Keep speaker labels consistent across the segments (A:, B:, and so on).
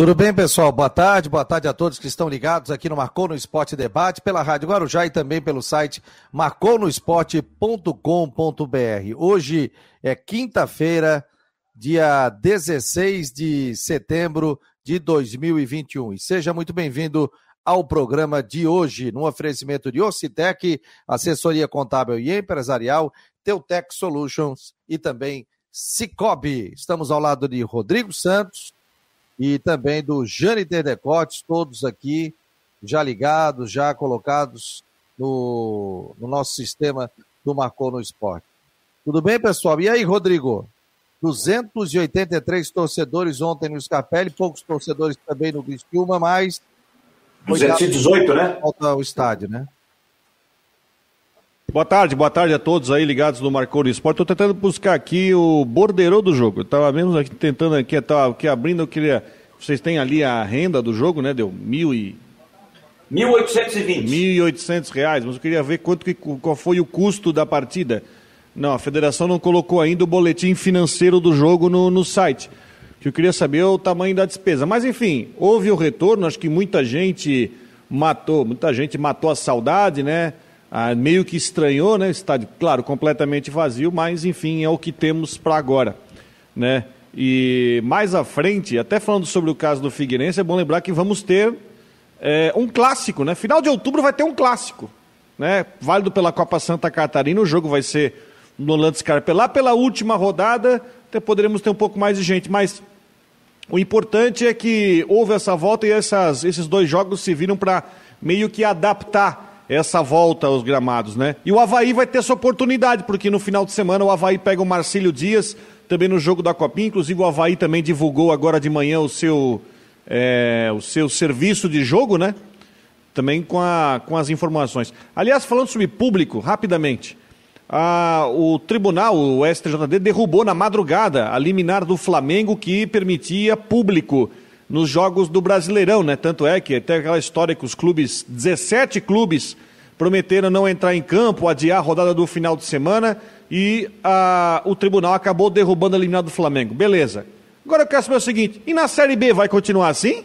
A: Tudo bem, pessoal? Boa tarde, boa tarde a todos que estão ligados aqui no Marcou no Esporte Debate, pela Rádio Guarujá e também pelo site marconosport.com.br. Hoje é quinta-feira, dia 16 de setembro de 2021. E seja muito bem-vindo ao programa de hoje, no oferecimento de Ocitec, assessoria contábil e empresarial, Teutec Solutions e também Cicobi. Estamos ao lado de Rodrigo Santos e também do Jane Terdecotes, todos aqui já ligados, já colocados no, no nosso sistema do Marcou no Esporte. Tudo bem, pessoal? E aí, Rodrigo? 283 torcedores ontem no Scarpelli, poucos torcedores também no Criciúma, mas...
B: 218, né?
A: Volta ao estádio, né?
C: Boa tarde, boa tarde a todos aí ligados no Marcou Esporte. Estou tentando buscar aqui o borderô do jogo. Eu estava mesmo aqui tentando aqui, estava aqui abrindo, eu queria. Vocês têm ali a renda do jogo, né? Deu mil e.
B: 1.820.
C: 1.800 reais, mas eu queria ver quanto que, qual foi o custo da partida. Não, a federação não colocou ainda o boletim financeiro do jogo no, no site. Que eu queria saber é o tamanho da despesa. Mas enfim, houve o retorno, acho que muita gente matou, muita gente matou a saudade, né? Ah, meio que estranhou, né? Estádio, claro, completamente vazio, mas enfim, é o que temos para agora, né? E mais à frente, até falando sobre o caso do Figueirense, é bom lembrar que vamos ter é, um clássico, né? Final de outubro vai ter um clássico, né? Válido pela Copa Santa Catarina, o jogo vai ser no Scarpa. Lá pela última rodada, até poderemos ter um pouco mais de gente, mas o importante é que houve essa volta e essas, esses dois jogos se viram para meio que adaptar essa volta aos gramados, né? E o Havaí vai ter essa oportunidade, porque no final de semana o Havaí pega o Marcílio Dias, também no jogo da Copinha, inclusive o Havaí também divulgou agora de manhã o seu, é, o seu serviço de jogo, né? Também com, a, com as informações. Aliás, falando sobre público, rapidamente, o tribunal, o STJD, derrubou na madrugada a liminar do Flamengo que permitia público nos jogos do Brasileirão, né? Tanto é que até aquela história que os clubes, 17 clubes, prometeram não entrar em campo, adiar a rodada do final de semana e a, o tribunal acabou derrubando a eliminado do Flamengo. Beleza. Agora eu quero saber o seguinte: e na Série B vai continuar assim?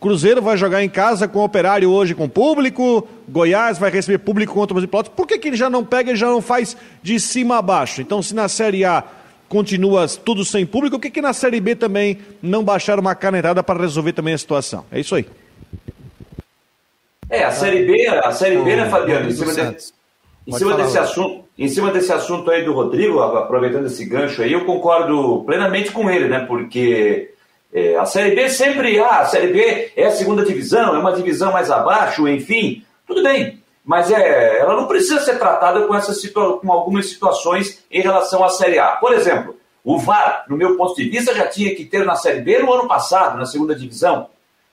C: Cruzeiro vai jogar em casa com o Operário hoje com público, Goiás vai receber público contra os Pelotas. Por que, que ele já não pega e já não faz de cima a baixo? Então, se na Série A continua tudo sem público, por que, que na Série B também não baixaram uma canetada para resolver também a situação? É isso aí.
B: É, a Série B, a Série B, né, Fabiano? Em cima, de, em cima desse assunto, em cima desse assunto aí do Rodrigo, aproveitando esse gancho aí, eu concordo plenamente com ele, né? Porque é, a Série B sempre, ah, a Série B é a segunda divisão, é uma divisão mais abaixo, enfim, tudo bem mas é, ela não precisa ser tratada com, essas com algumas situações em relação à Série A. Por exemplo, o VAR, no meu ponto de vista, já tinha que ter na Série B no ano passado, na segunda divisão.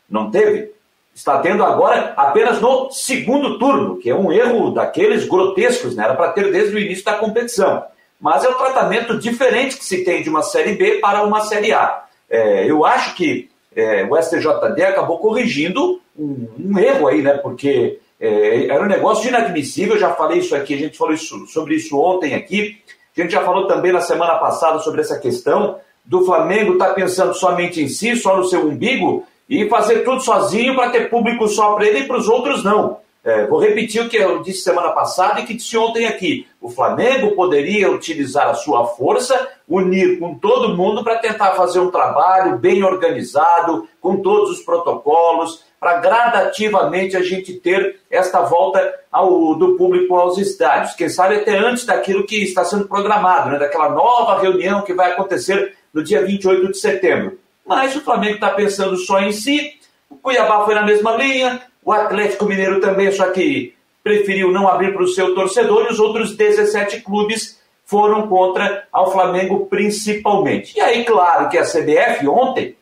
B: Não teve? Está tendo agora apenas no segundo turno, que é um erro daqueles grotescos, né? era para ter desde o início da competição. Mas é um tratamento diferente que se tem de uma Série B para uma Série A. É, eu acho que é, o STJD acabou corrigindo um, um erro aí, né? porque é, era um negócio inadmissível, já falei isso aqui, a gente falou isso, sobre isso ontem aqui. A gente já falou também na semana passada sobre essa questão do Flamengo estar tá pensando somente em si, só no seu umbigo, e fazer tudo sozinho para ter público só para ele e para os outros não. É, vou repetir o que eu disse semana passada e que disse ontem aqui. O Flamengo poderia utilizar a sua força, unir com todo mundo para tentar fazer um trabalho bem organizado, com todos os protocolos, para gradativamente a gente ter esta volta ao, do público aos estádios. Quem sabe até antes daquilo que está sendo programado, né, daquela nova reunião que vai acontecer no dia 28 de setembro. Mas o Flamengo está pensando só em si, o Cuiabá foi na mesma linha, o Atlético Mineiro também, só que preferiu não abrir para o seu torcedor e os outros 17 clubes foram contra ao Flamengo principalmente. E aí, claro que a CBF ontem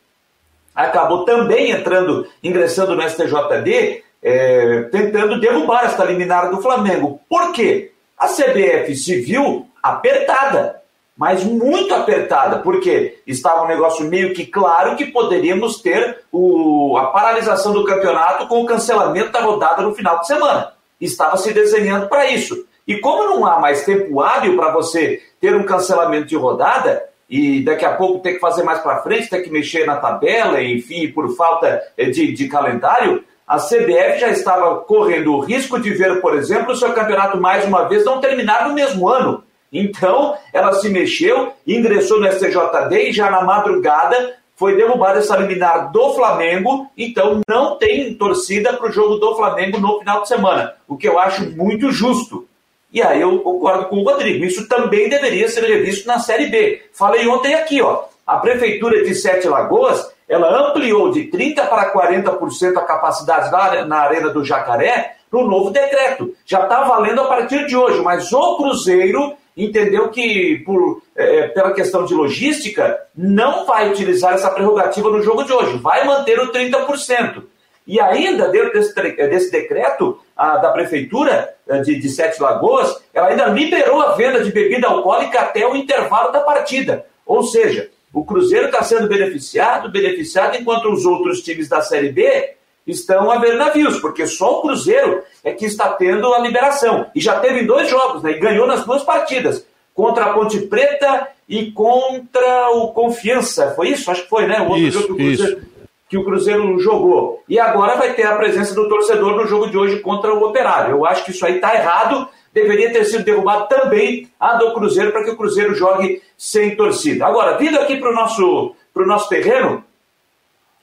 B: acabou também entrando, ingressando no STJD, é, tentando derrubar esta liminar do Flamengo. Por quê? A CBF se viu apertada mas muito apertada, porque estava um negócio meio que claro que poderíamos ter o, a paralisação do campeonato com o cancelamento da rodada no final de semana. Estava se desenhando para isso. E como não há mais tempo hábil para você ter um cancelamento de rodada, e daqui a pouco ter que fazer mais para frente, ter que mexer na tabela, enfim, por falta eh, de, de calendário, a CBF já estava correndo o risco de ver, por exemplo, o seu campeonato mais uma vez não terminar no mesmo ano. Então, ela se mexeu, ingressou no STJD e já na madrugada foi derrubada essa liminar do Flamengo, então não tem torcida para o jogo do Flamengo no final de semana, o que eu acho muito justo. E aí eu concordo com o Rodrigo, isso também deveria ser revisto na Série B. Falei ontem aqui, ó, a Prefeitura de Sete Lagoas, ela ampliou de 30% para 40% a capacidade na, na Arena do Jacaré no novo decreto. Já está valendo a partir de hoje, mas o Cruzeiro entendeu que, por, é, é, pela questão de logística, não vai utilizar essa prerrogativa no jogo de hoje, vai manter o 30%. E ainda, dentro desse, desse decreto a, da Prefeitura é, de, de Sete Lagoas, ela ainda liberou a venda de bebida alcoólica até o intervalo da partida. Ou seja, o Cruzeiro está sendo beneficiado, beneficiado, enquanto os outros times da Série B estão a ver navios, porque só o Cruzeiro é que está tendo a liberação. E já teve dois jogos, né? E ganhou nas duas partidas. Contra a Ponte Preta e contra o Confiança. Foi isso? Acho que foi, né? O
C: outro isso, jogo que o, Cruzeiro,
B: que o Cruzeiro jogou. E agora vai ter a presença do torcedor no jogo de hoje contra o Operário. Eu acho que isso aí está errado. Deveria ter sido derrubado também a do Cruzeiro para que o Cruzeiro jogue sem torcida. Agora, vindo aqui para o nosso, nosso terreno,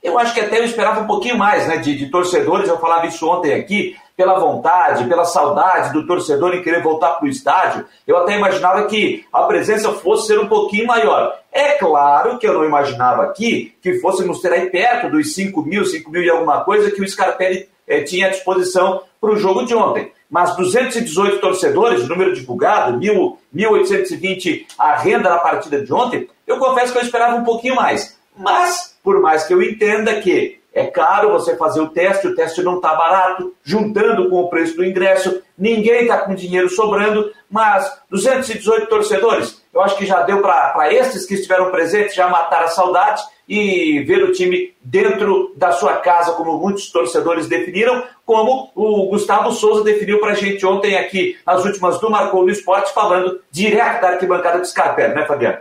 B: eu acho que até eu esperava um pouquinho mais né, de, de torcedores, eu falava isso ontem aqui, pela vontade, pela saudade do torcedor em querer voltar para o estádio. Eu até imaginava que a presença fosse ser um pouquinho maior. É claro que eu não imaginava aqui que fôssemos ter aí perto dos 5 mil, 5 mil e alguma coisa que o Scarpelli eh, tinha à disposição para o jogo de ontem. Mas 218 torcedores, número divulgado, 1.820 a renda na partida de ontem, eu confesso que eu esperava um pouquinho mais. Mas, por mais que eu entenda que é caro você fazer o teste, o teste não está barato, juntando com o preço do ingresso, ninguém está com dinheiro sobrando, mas 218 torcedores, eu acho que já deu para esses que estiveram presentes já matar a saudade e ver o time dentro da sua casa, como muitos torcedores definiram, como o Gustavo Souza definiu para a gente ontem aqui, nas últimas do Marcou no Esporte, falando direto da arquibancada de Scarpelli, né, Fabiano?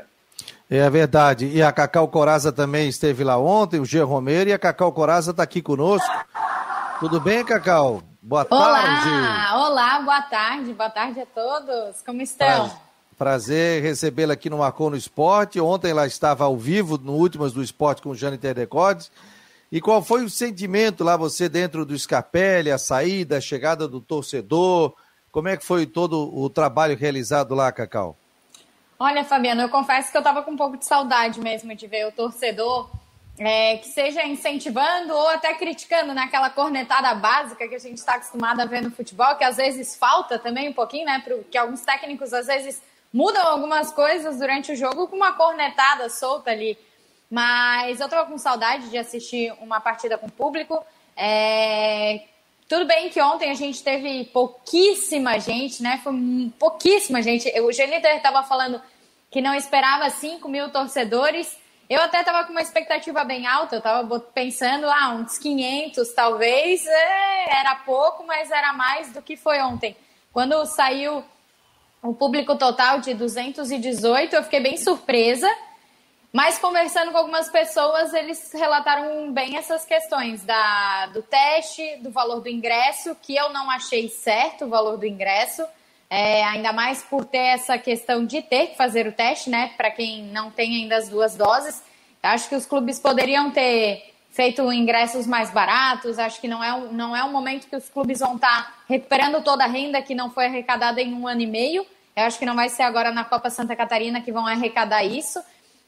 A: É verdade. E a Cacau Coraza também esteve lá ontem, o G. Romero, e a Cacau Coraza está aqui conosco. Tudo bem, Cacau? Boa
D: olá,
A: tarde.
D: Olá, boa tarde. Boa tarde a todos. Como estão?
A: Prazer recebê-la aqui no Marcou no Esporte. Ontem ela estava ao vivo no Últimas do Esporte com o Jânio Interdecodes. E qual foi o sentimento lá, você dentro do Escapelli, a saída, a chegada do torcedor? Como é que foi todo o trabalho realizado lá, Cacau?
D: Olha, Fabiano, eu confesso que eu estava com um pouco de saudade mesmo de ver o torcedor é, que seja incentivando ou até criticando naquela né, cornetada básica que a gente está acostumado a ver no futebol, que às vezes falta também um pouquinho, né? Que alguns técnicos às vezes mudam algumas coisas durante o jogo com uma cornetada solta ali. Mas eu estava com saudade de assistir uma partida com público. É, tudo bem que ontem a gente teve pouquíssima gente, né? Foi pouquíssima gente. O Geniter estava falando que não esperava 5 mil torcedores. Eu até estava com uma expectativa bem alta, eu estava pensando, ah, uns 500 talvez. É, era pouco, mas era mais do que foi ontem. Quando saiu o público total de 218, eu fiquei bem surpresa. Mas conversando com algumas pessoas, eles relataram bem essas questões da, do teste, do valor do ingresso, que eu não achei certo o valor do ingresso, é, ainda mais por ter essa questão de ter que fazer o teste, né? Para quem não tem ainda as duas doses. Acho que os clubes poderiam ter feito ingressos mais baratos. Acho que não é, não é um momento que os clubes vão estar tá recuperando toda a renda que não foi arrecadada em um ano e meio. Eu acho que não vai ser agora na Copa Santa Catarina que vão arrecadar isso.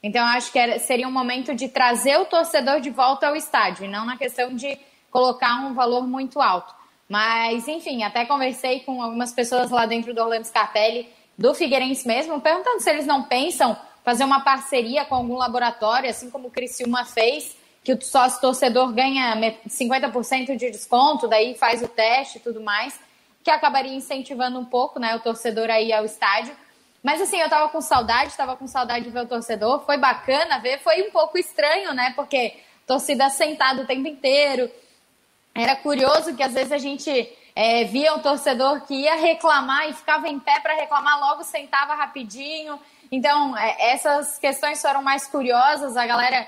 D: Então, acho que seria um momento de trazer o torcedor de volta ao estádio, e não na questão de colocar um valor muito alto. Mas, enfim, até conversei com algumas pessoas lá dentro do Orlando Scarpelli, do Figueirense mesmo, perguntando se eles não pensam fazer uma parceria com algum laboratório, assim como o Criciúma fez, que o sócio torcedor ganha 50% de desconto, daí faz o teste e tudo mais, que acabaria incentivando um pouco né, o torcedor aí ao estádio. Mas assim, eu tava com saudade, tava com saudade de ver o torcedor. Foi bacana ver, foi um pouco estranho, né? Porque torcida sentada o tempo inteiro. Era curioso que às vezes a gente é, via um torcedor que ia reclamar e ficava em pé para reclamar, logo sentava rapidinho. Então, é, essas questões foram mais curiosas, a galera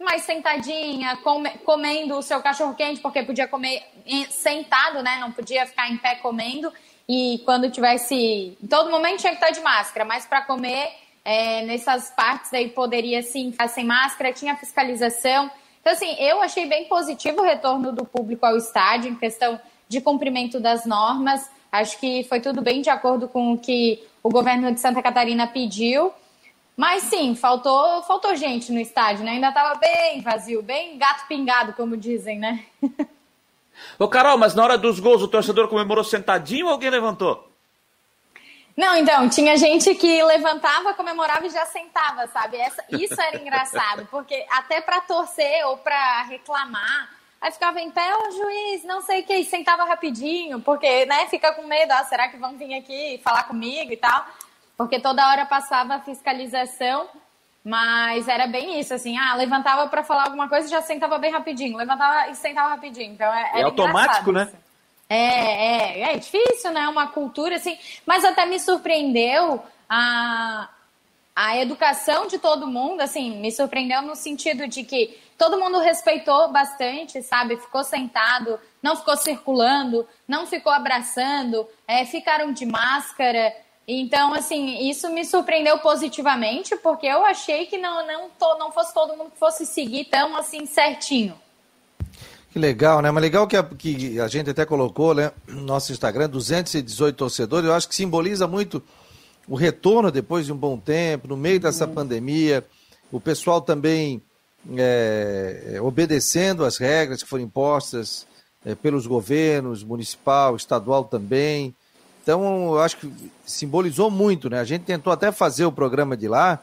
D: mais sentadinha, come, comendo o seu cachorro quente, porque podia comer sentado, né? Não podia ficar em pé comendo. E quando tivesse. Em todo momento tinha que estar de máscara, mas para comer é, nessas partes aí poderia sim ficar sem máscara, tinha fiscalização. Então, assim, eu achei bem positivo o retorno do público ao estádio em questão de cumprimento das normas. Acho que foi tudo bem de acordo com o que o governo de Santa Catarina pediu. Mas sim, faltou, faltou gente no estádio, né? Ainda estava bem vazio, bem gato pingado, como dizem, né?
B: Ô, Carol, mas na hora dos gols o torcedor comemorou sentadinho ou alguém levantou?
D: Não, então, tinha gente que levantava, comemorava e já sentava, sabe? Essa, isso era engraçado, porque até para torcer ou para reclamar, aí ficava em pé, o juiz, não sei o que, e sentava rapidinho, porque, né, fica com medo, ah, será que vão vir aqui falar comigo e tal? porque toda hora passava a fiscalização, mas era bem isso, assim, ah, levantava para falar alguma coisa e já sentava bem rapidinho, levantava e sentava rapidinho. Então é,
B: é automático, né?
D: É, é, é difícil, né? Uma cultura assim, mas até me surpreendeu a, a educação de todo mundo, assim, me surpreendeu no sentido de que todo mundo respeitou bastante, sabe? Ficou sentado, não ficou circulando, não ficou abraçando, é, ficaram de máscara. Então, assim, isso me surpreendeu positivamente, porque eu achei que não, não, to, não fosse todo mundo que fosse seguir tão assim certinho.
A: Que legal, né? Mas legal que a, que a gente até colocou, né, no nosso Instagram, 218 torcedores, eu acho que simboliza muito o retorno depois de um bom tempo, no meio dessa uhum. pandemia, o pessoal também é, obedecendo as regras que foram impostas é, pelos governos, municipal, estadual também. Então, eu acho que simbolizou muito, né? A gente tentou até fazer o programa de lá,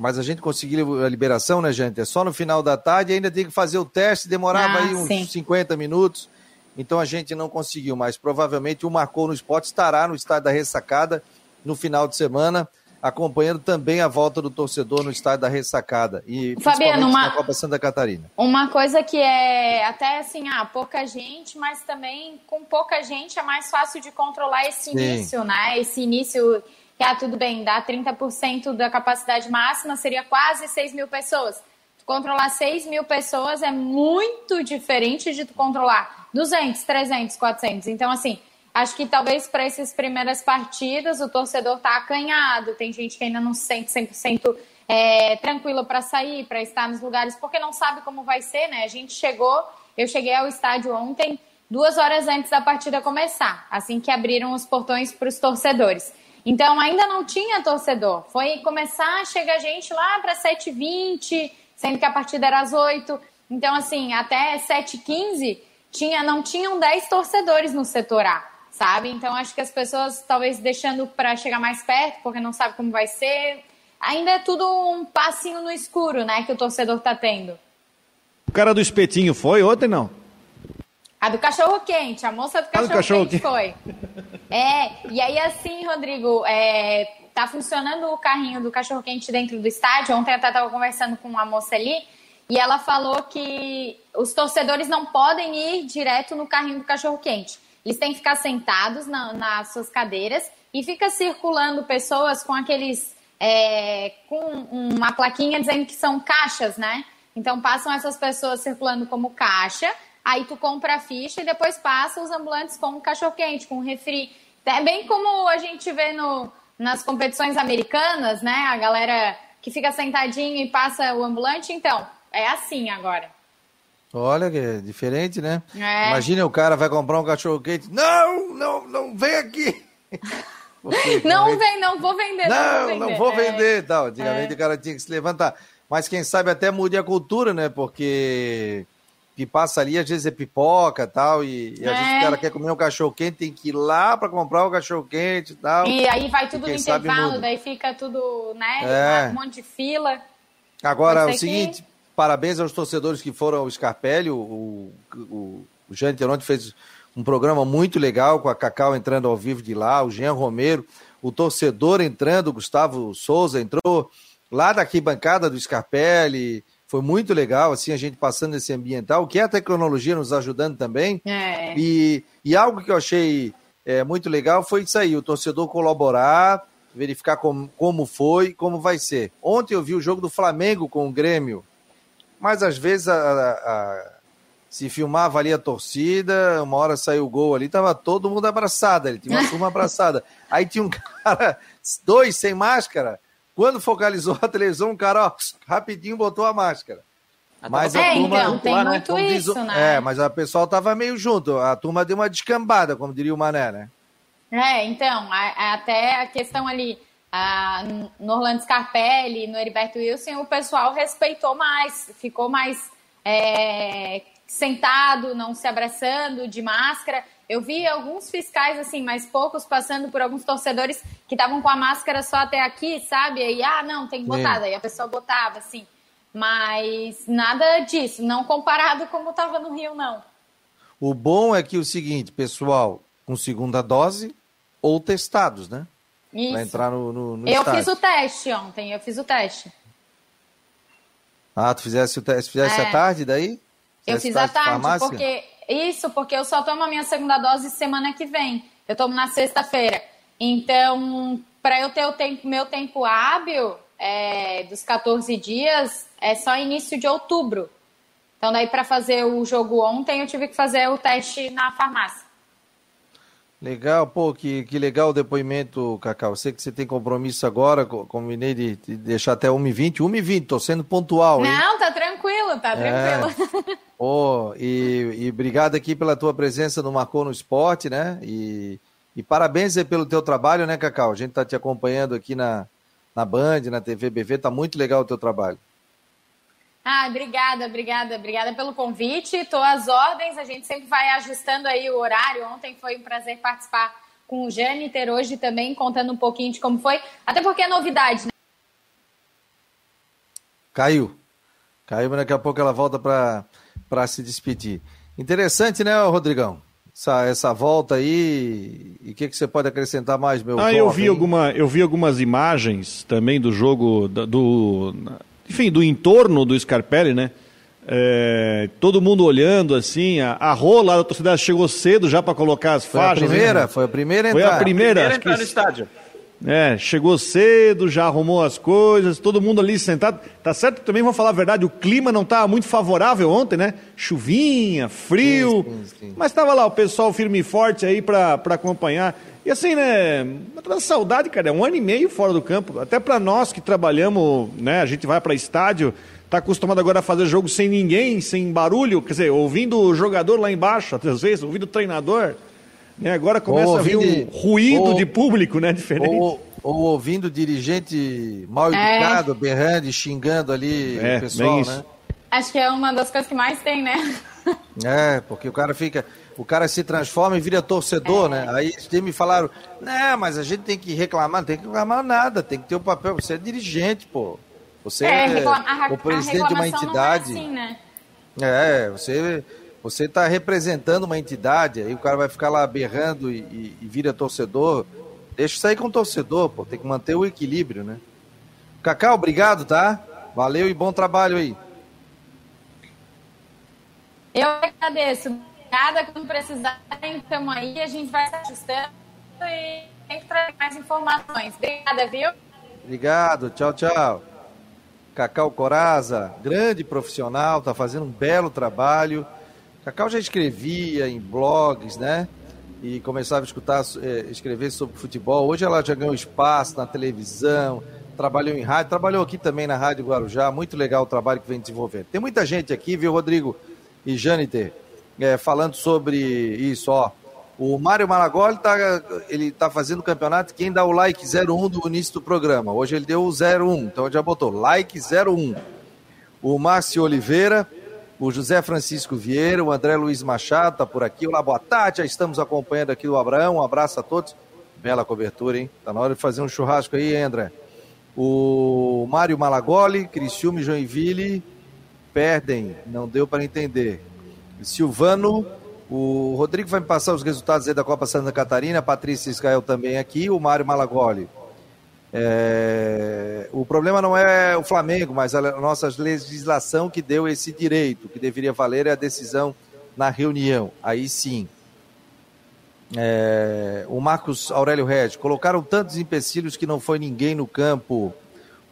A: mas a gente conseguiu a liberação, né, gente? É só no final da tarde, ainda tem que fazer o teste, demorava ah, aí uns sim. 50 minutos. Então a gente não conseguiu, mas provavelmente o Marcou no Esporte estará no estádio da ressacada no final de semana acompanhando também a volta do torcedor no estádio da Ressacada e
D: Fabiano, uma,
A: na Copa Santa Catarina.
D: Uma coisa que é até assim, ah, pouca gente, mas também com pouca gente é mais fácil de controlar esse Sim. início, né? Esse início que, ah, tudo bem, dá 30% da capacidade máxima, seria quase 6 mil pessoas. Controlar 6 mil pessoas é muito diferente de controlar 200, 300, 400. Então, assim, Acho que talvez para essas primeiras partidas o torcedor está acanhado, tem gente que ainda não se sente 100% é, tranquilo para sair, para estar nos lugares, porque não sabe como vai ser, né? A gente chegou, eu cheguei ao estádio ontem, duas horas antes da partida começar, assim que abriram os portões para os torcedores. Então ainda não tinha torcedor. Foi começar a chegar gente lá para 7h20, sendo que a partida era às 8 Então, assim, até 7h15 tinha, não tinham 10 torcedores no setor A sabe? Então acho que as pessoas talvez deixando para chegar mais perto, porque não sabe como vai ser, ainda é tudo um passinho no escuro, né, que o torcedor tá tendo.
C: O cara do espetinho foi ontem não?
D: A do cachorro quente, a moça do cachorro, do cachorro quente, quente foi. É, e aí assim, Rodrigo, é, tá funcionando o carrinho do cachorro quente dentro do estádio. Ontem eu até tava conversando com uma moça ali e ela falou que os torcedores não podem ir direto no carrinho do cachorro quente eles têm que ficar sentados na, nas suas cadeiras e fica circulando pessoas com aqueles. É, com uma plaquinha dizendo que são caixas, né? Então passam essas pessoas circulando como caixa, aí tu compra a ficha e depois passa os ambulantes com um cachorro-quente, com um refri. É bem como a gente vê no, nas competições americanas, né? A galera que fica sentadinho e passa o ambulante. Então, é assim agora.
A: Olha que é diferente, né? É. Imagina o cara vai comprar um cachorro quente. Não, não, não vem aqui.
D: Porque, não vem, não vou vender.
A: Não, não vou vender. Não vou vender é. tal. Antigamente é. o cara tinha que se levantar. Mas quem sabe até mude a cultura, né? Porque que passa ali, às vezes é pipoca tal, e, e às vezes o é. cara quer comer um cachorro quente, tem que ir lá para comprar o cachorro quente e tal.
D: E aí vai tudo no intervalo, daí fica tudo, né? É. Um monte de fila.
A: Agora, o seguinte, que parabéns aos torcedores que foram ao Scarpelli. O, o, o, o Jean Teronte fez um programa muito legal com a Cacau entrando ao vivo de lá, o Jean Romero, o torcedor entrando, o Gustavo Souza entrou lá da bancada do Scarpelli. Foi muito legal, assim, a gente passando esse ambiental, que é a tecnologia nos ajudando também. É. E, e algo que eu achei é, muito legal foi isso aí, o torcedor colaborar verificar como, como foi, como vai ser. Ontem eu vi o jogo do Flamengo com o Grêmio, mas às vezes a, a, se filmava ali a torcida, uma hora saiu o gol ali, tava todo mundo abraçado, ele tinha uma turma abraçada. Aí tinha um cara, dois sem máscara, quando focalizou a televisão, um cara, ó, rapidinho botou a máscara.
D: Mas a é, turma, então, tem né? muito isso, né?
A: É, mas o pessoal tava meio junto, a turma deu uma descambada, como diria o Mané, né?
D: É, então, a, até a questão ali, a, no Orlando Scarpelli, no Heriberto Wilson, o pessoal respeitou mais, ficou mais é, sentado, não se abraçando, de máscara. Eu vi alguns fiscais, assim, mas poucos passando por alguns torcedores que estavam com a máscara só até aqui, sabe? Aí, ah, não, tem que botar. Daí a pessoa botava, assim. Mas nada disso, não comparado como estava no Rio, não.
A: O bom é que o seguinte, pessoal, com segunda dose, ou testados, né?
D: Isso.
A: Para entrar no, no, no
D: Eu
A: estádio.
D: fiz o teste ontem, eu fiz o teste.
A: Ah, tu fizesse o teste, fizesse é. à tarde daí?
D: eu fiz à tarde, porque. Isso, porque eu só tomo a minha segunda dose semana que vem. Eu tomo na sexta-feira. Então, para eu ter o tempo, meu tempo hábil é, dos 14 dias, é só início de outubro. Então, daí, para fazer o jogo ontem, eu tive que fazer o teste na farmácia.
A: Legal, pô, que, que legal o depoimento, Cacau. Eu sei que você tem compromisso agora, combinei de, de deixar até 1h20. 1h20, tô sendo pontual, hein?
D: Não, tá tranquilo, tá é. tranquilo.
A: Pô, e, e obrigado aqui pela tua presença no Marcou no Esporte, né? E, e parabéns pelo teu trabalho, né, Cacau? A gente tá te acompanhando aqui na, na Band, na TV BV, tá muito legal o teu trabalho.
D: Ah, obrigada, obrigada, obrigada pelo convite. Estou às ordens, a gente sempre vai ajustando aí o horário. Ontem foi um prazer participar com o Jâniter, hoje também contando um pouquinho de como foi, até porque é novidade, né?
A: Caiu. Caiu, mas daqui a pouco ela volta para se despedir. Interessante, né, Rodrigão? Essa, essa volta aí. E o que, que você pode acrescentar mais, meu?
C: Ah, eu vi, alguma, eu vi algumas imagens também do jogo do, enfim, do entorno do Scarpelli, né? É, todo mundo olhando assim, a, a rola da torcida chegou cedo já para colocar as
A: foi
C: faixas.
A: A primeira, né? Foi a primeira
C: entrar. Foi a primeira,
B: a primeira entrar no estádio.
C: É, chegou cedo, já arrumou as coisas, todo mundo ali sentado. Tá certo também vamos falar a verdade, o clima não estava muito favorável ontem, né? Chuvinha, frio, sim, sim, sim. mas estava lá o pessoal firme e forte aí para acompanhar. E assim, né, uma saudade, cara, é um ano e meio fora do campo. Até para nós que trabalhamos, né, a gente vai para estádio, tá acostumado agora a fazer jogo sem ninguém, sem barulho, quer dizer, ouvindo o jogador lá embaixo, às vezes, ouvindo o treinador. Né, agora começa a vir um ruído ou, de público, né, diferente.
A: Ou, ou ouvindo dirigente mal é. educado, é. berrando, xingando ali é, o pessoal, né?
D: Acho que é uma das coisas que mais tem, né?
A: É, porque o cara fica o cara se transforma e vira torcedor, é. né? Aí eles me falaram, né, mas a gente tem que reclamar, não tem que reclamar nada, tem que ter o papel, você é dirigente, pô. Você é, é o presidente de uma entidade.
D: É, assim, né?
A: é, você você está representando uma entidade, aí o cara vai ficar lá berrando e, e, e vira torcedor. Deixa sair com o torcedor, pô, tem que manter o equilíbrio, né? Cacau, obrigado, tá? Valeu e bom trabalho aí.
D: Eu agradeço. Obrigada, quando precisarem, estamos aí, a gente vai se ajustando e tem que trazer mais informações. Obrigada, viu?
A: Obrigado, tchau, tchau. Cacau Coraza, grande profissional, está fazendo um belo trabalho. Cacau já escrevia em blogs, né? E começava a escutar, é, escrever sobre futebol. Hoje ela já ganhou espaço na televisão, trabalhou em rádio, trabalhou aqui também na Rádio Guarujá. Muito legal o trabalho que vem desenvolvendo. Tem muita gente aqui, viu, Rodrigo e Jâniter? é, falando sobre isso, ó. O Mário Malagoli tá, ele tá fazendo o campeonato. Quem dá o like 01 do início do programa? Hoje ele deu o 01, então já botou like 01. O Márcio Oliveira, o José Francisco Vieira, o André Luiz Machado tá por aqui. Olá, boa tarde. Já estamos acompanhando aqui o Abraão. Um abraço a todos. Bela cobertura, hein? Tá na hora de fazer um churrasco aí, hein, André. O Mário Malagoli, Criciúma Joinville perdem. Não deu para entender. Silvano, o Rodrigo vai me passar os resultados aí da Copa Santa Catarina, a Patrícia Israel também aqui, o Mário Malagoli. É... O problema não é o Flamengo, mas a nossa legislação que deu esse direito, que deveria valer é a decisão na reunião. Aí sim. É, o Marcos Aurélio Regis, colocaram tantos empecilhos que não foi ninguém no campo.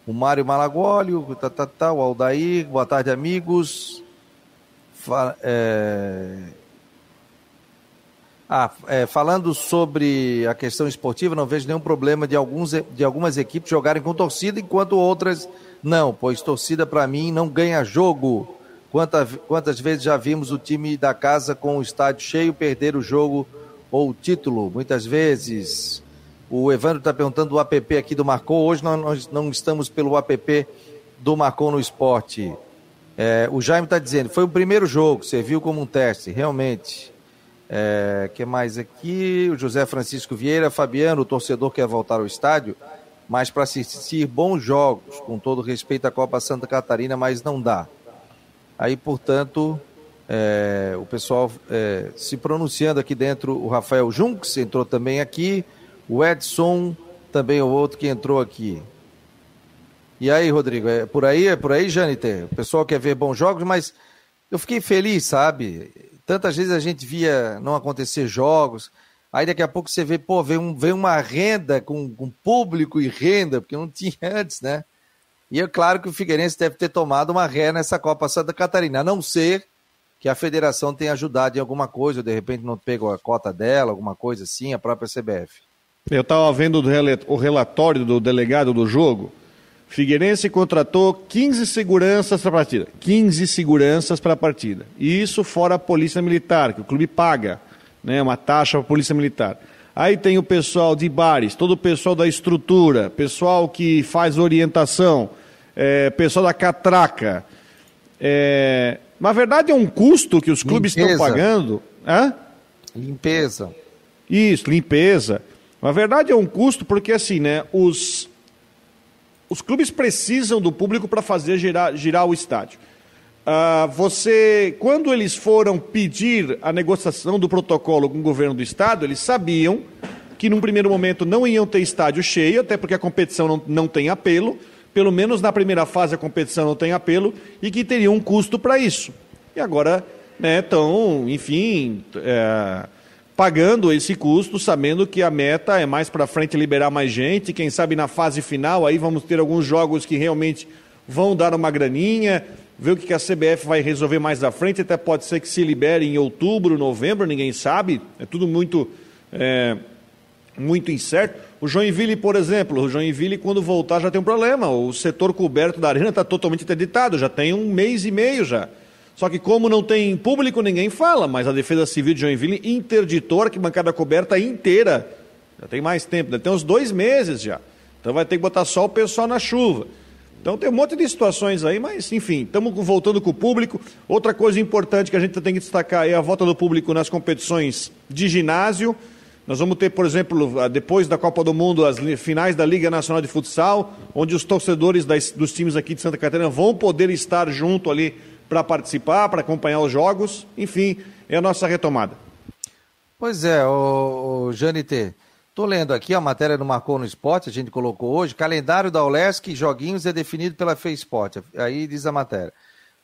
A: O Mário Malagólio, tá, tá, tá, o Aldair, boa tarde, amigos. Fa, é... Ah, é, falando sobre a questão esportiva, não vejo nenhum problema de, alguns, de algumas equipes jogarem com torcida, enquanto outras não, pois torcida para mim não ganha jogo. Quantas, quantas vezes já vimos o time da casa com o estádio cheio perder o jogo ou o título? Muitas vezes. O Evandro está perguntando do app aqui do Marcou. Hoje nós, nós não estamos pelo app do Marcou no Esporte. É, o Jaime está dizendo, foi o primeiro jogo, serviu como um teste, realmente. É, que mais aqui? O José Francisco Vieira, Fabiano, o torcedor quer voltar ao estádio, mas para assistir bons jogos, com todo respeito à Copa Santa Catarina, mas não dá. Aí, portanto, é, o pessoal é, se pronunciando aqui dentro, o Rafael Junks entrou também aqui, o Edson também o outro que entrou aqui. E aí, Rodrigo, é por aí, é por aí, Janiter? O pessoal quer ver bons jogos, mas eu fiquei feliz, sabe? Tantas vezes a gente via não acontecer jogos, aí daqui a pouco você vê, pô, vem, um, vem uma renda com, com público e renda, porque não tinha antes, né? E é claro que o Figueirense deve ter tomado uma ré nessa Copa Santa Catarina, a não ser que a federação tenha ajudado em alguma coisa, ou de repente não pegou a cota dela, alguma coisa assim, a própria CBF.
C: Eu estava vendo o relatório do delegado do jogo. Figueirense contratou 15 seguranças para a partida. 15 seguranças para a partida. E isso fora a Polícia Militar, que o clube paga, né, uma taxa para a Polícia Militar. Aí tem o pessoal de bares, todo o pessoal da estrutura, pessoal que faz orientação, é, pessoal da catraca. É, na verdade, é um custo que os clubes limpeza. estão pagando. Hã?
A: Limpeza.
C: Isso, limpeza. Na verdade, é um custo porque, assim, né, os, os clubes precisam do público para fazer girar, girar o estádio. Uh, você, quando eles foram pedir a negociação do protocolo com o governo do estado, eles sabiam que num primeiro momento não iam ter estádio cheio, até porque a competição não, não tem apelo, pelo menos na primeira fase a competição não tem apelo, e que teria um custo para isso. E agora estão, né, enfim, é, pagando esse custo, sabendo que a meta é mais para frente liberar mais gente, quem sabe na fase final aí vamos ter alguns jogos que realmente vão dar uma graninha, ver o que a CBF vai resolver mais à frente, até pode ser que se libere em outubro, novembro, ninguém sabe, é tudo muito, é, muito incerto. O Joinville, por exemplo, o Joinville quando voltar já tem um problema, o setor coberto da arena está totalmente interditado, já tem um mês e meio já. Só que como não tem público, ninguém fala, mas a Defesa Civil de Joinville interditou a arquibancada coberta inteira, já tem mais tempo, deve ter uns dois meses já. Então vai ter que botar só o pessoal na chuva. Então tem um monte de situações aí, mas enfim, estamos voltando com o público. Outra coisa importante que a gente tem que destacar é a volta do público nas competições de ginásio. Nós vamos ter, por exemplo, depois da Copa do Mundo, as finais da Liga Nacional de Futsal, onde os torcedores das, dos times aqui de Santa Catarina vão poder estar junto ali para participar, para acompanhar os jogos. Enfim, é a nossa retomada.
A: Pois é, o, o Janite. Estou lendo aqui a matéria do Marcou no Esporte, a gente colocou hoje. Calendário da Olesc Joguinhos é definido pela FEISPORT. Aí diz a matéria.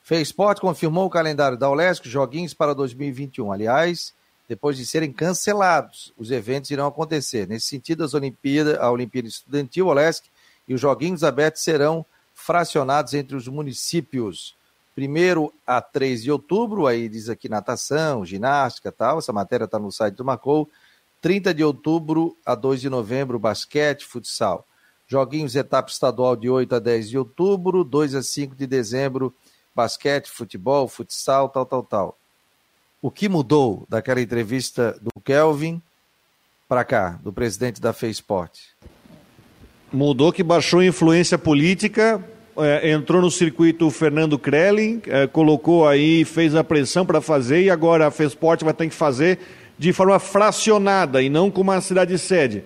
A: FEISPORT confirmou o calendário da Olesc Joguinhos para 2021. Aliás, depois de serem cancelados, os eventos irão acontecer. Nesse sentido, as Olimpíadas, a Olimpíada Estudantil, Olesc e os Joguinhos Abertos serão fracionados entre os municípios. Primeiro a 3 de outubro, aí diz aqui natação, ginástica tal. Essa matéria está no site do Marcou 30 de outubro a 2 de novembro, basquete, futsal. Joguinhos etapa estadual de 8 a 10 de outubro, 2 a 5 de dezembro, basquete, futebol, futsal, tal, tal, tal. O que mudou daquela entrevista do Kelvin para cá, do presidente da FESPORT?
C: Mudou que baixou a influência política, é, entrou no circuito o Fernando Krellin, é, colocou aí, fez a pressão para fazer e agora a FESPORT vai ter que fazer de forma fracionada e não com uma cidade sede.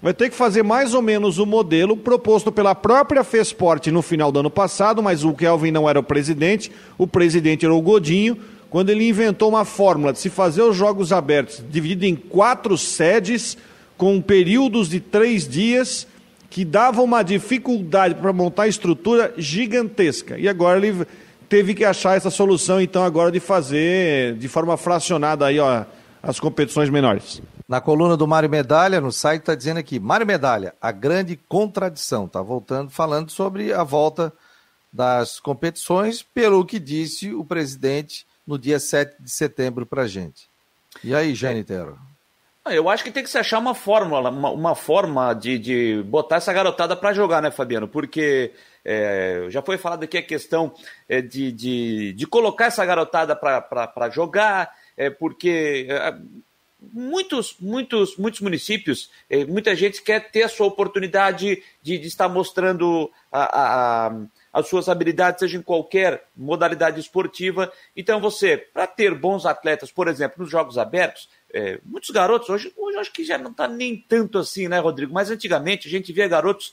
C: Vai ter que fazer mais ou menos o modelo proposto pela própria Fesport no final do ano passado, mas o Kelvin não era o presidente, o presidente era o Godinho, quando ele inventou uma fórmula de se fazer os jogos abertos dividido em quatro sedes, com períodos de três dias, que dava uma dificuldade para montar estrutura gigantesca. E agora ele teve que achar essa solução, então, agora de fazer de forma fracionada aí, ó as competições menores.
A: Na coluna do Mário Medalha, no site, está dizendo aqui: Mário Medalha, a grande contradição. Está voltando, falando sobre a volta das competições, pelo que disse o presidente no dia 7 de setembro para a gente. E aí, Janitero?
B: Ah, eu acho que tem que se achar uma fórmula, uma, uma forma de, de botar essa garotada para jogar, né, Fabiano? Porque é, já foi falado aqui a questão é, de, de, de, colocar essa garotada para jogar, é, porque é, muitos, muitos, muitos municípios, é, muita gente quer ter a sua oportunidade de, de estar mostrando a, a, as suas habilidades, seja em qualquer modalidade esportiva. Então, você, para ter bons atletas, por exemplo, nos Jogos Abertos, é, muitos garotos, hoje, hoje acho que já não está nem tanto assim, né, Rodrigo? Mas antigamente a gente via garotos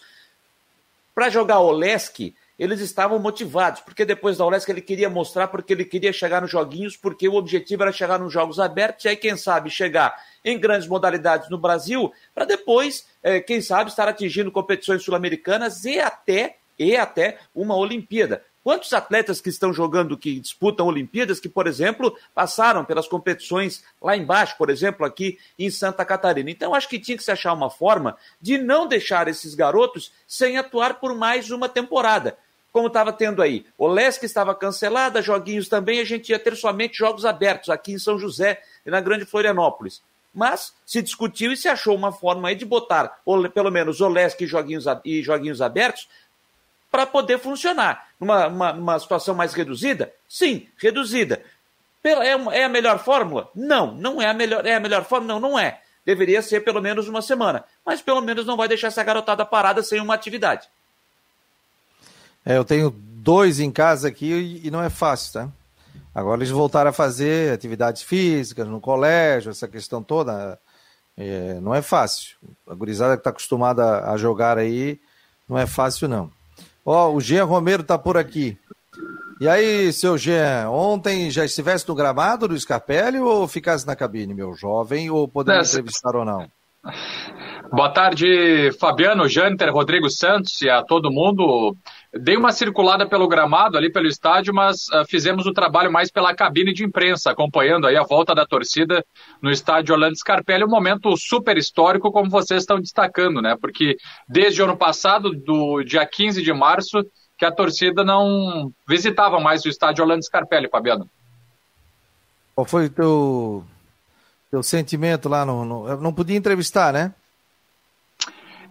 B: para jogar Olesk, eles estavam motivados, porque depois da Olesk ele queria mostrar, porque ele queria chegar nos joguinhos, porque o objetivo era chegar nos Jogos Abertos, e aí, quem sabe, chegar em grandes modalidades no Brasil, para depois, é, quem sabe, estar atingindo competições sul-americanas e até, e até uma Olimpíada. Quantos atletas que estão jogando, que disputam Olimpíadas, que, por exemplo, passaram pelas competições lá embaixo, por exemplo, aqui em Santa Catarina? Então, acho que tinha que se achar uma forma de não deixar esses garotos sem atuar por mais uma temporada. Como estava tendo aí, o Lesc estava cancelada, joguinhos também, a gente ia ter somente jogos abertos aqui em São José e na Grande Florianópolis. Mas se discutiu e se achou uma forma aí de botar, pelo menos, o Lesc e joguinhos, e joguinhos abertos para poder funcionar. Numa uma, uma situação mais reduzida? Sim, reduzida. É, é a melhor fórmula? Não, não é a melhor, é a melhor fórmula? Não, não é. Deveria ser pelo menos uma semana. Mas pelo menos não vai deixar essa garotada parada sem uma atividade.
A: É, eu tenho dois em casa aqui e não é fácil, tá? Agora eles voltaram a fazer atividades físicas no colégio, essa questão toda. É, não é fácil. A gurizada que está acostumada a jogar aí, não é fácil, não. Ó, o Jean Romero tá por aqui. E aí, seu Jean, ontem já estivesse no gramado do Scarpelli ou ficasse na cabine, meu jovem, ou poderia entrevistar ou não?
E: Boa tarde, Fabiano, Janter, Rodrigo Santos e a todo mundo. Dei uma circulada pelo gramado ali pelo estádio, mas uh, fizemos o trabalho mais pela cabine de imprensa, acompanhando aí a volta da torcida no estádio Orlando Scarpelli, um momento super histórico, como vocês estão destacando, né? Porque desde o ano passado, do dia 15 de março, que a torcida não visitava mais o estádio Orlando Scarpelli, Fabiano.
A: Qual foi o teu, teu sentimento lá? No, no, não podia entrevistar, né?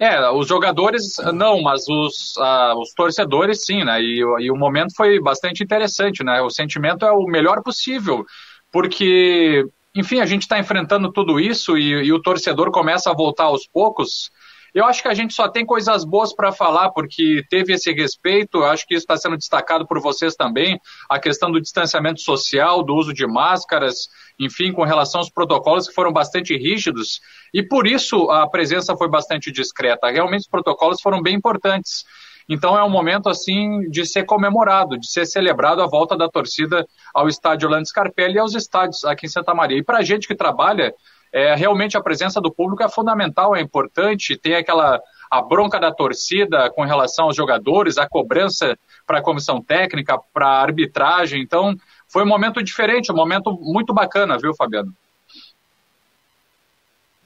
E: É, os jogadores não, mas os, uh, os torcedores sim, né? E, e, o momento foi bastante interessante, né? O sentimento é o melhor possível, porque, enfim, a gente está enfrentando tudo isso e, e, o torcedor começa a voltar aos poucos. Eu acho que a gente só tem coisas boas para falar, porque teve esse respeito, acho que isso está sendo destacado por vocês também, a questão do distanciamento social, do uso de máscaras, enfim, com relação aos protocolos que foram bastante rígidos, e por isso a presença foi bastante discreta. Realmente os protocolos foram bem importantes. Então é um momento assim de ser comemorado, de ser celebrado a volta da torcida ao estádio Orlando Scarpelli e aos estádios aqui em Santa Maria. E para a gente que trabalha é, realmente a presença do público é fundamental, é importante, tem aquela a bronca da torcida com relação aos jogadores, a cobrança para a comissão técnica, para a arbitragem. Então, foi um momento diferente, um momento muito bacana, viu, Fabiano?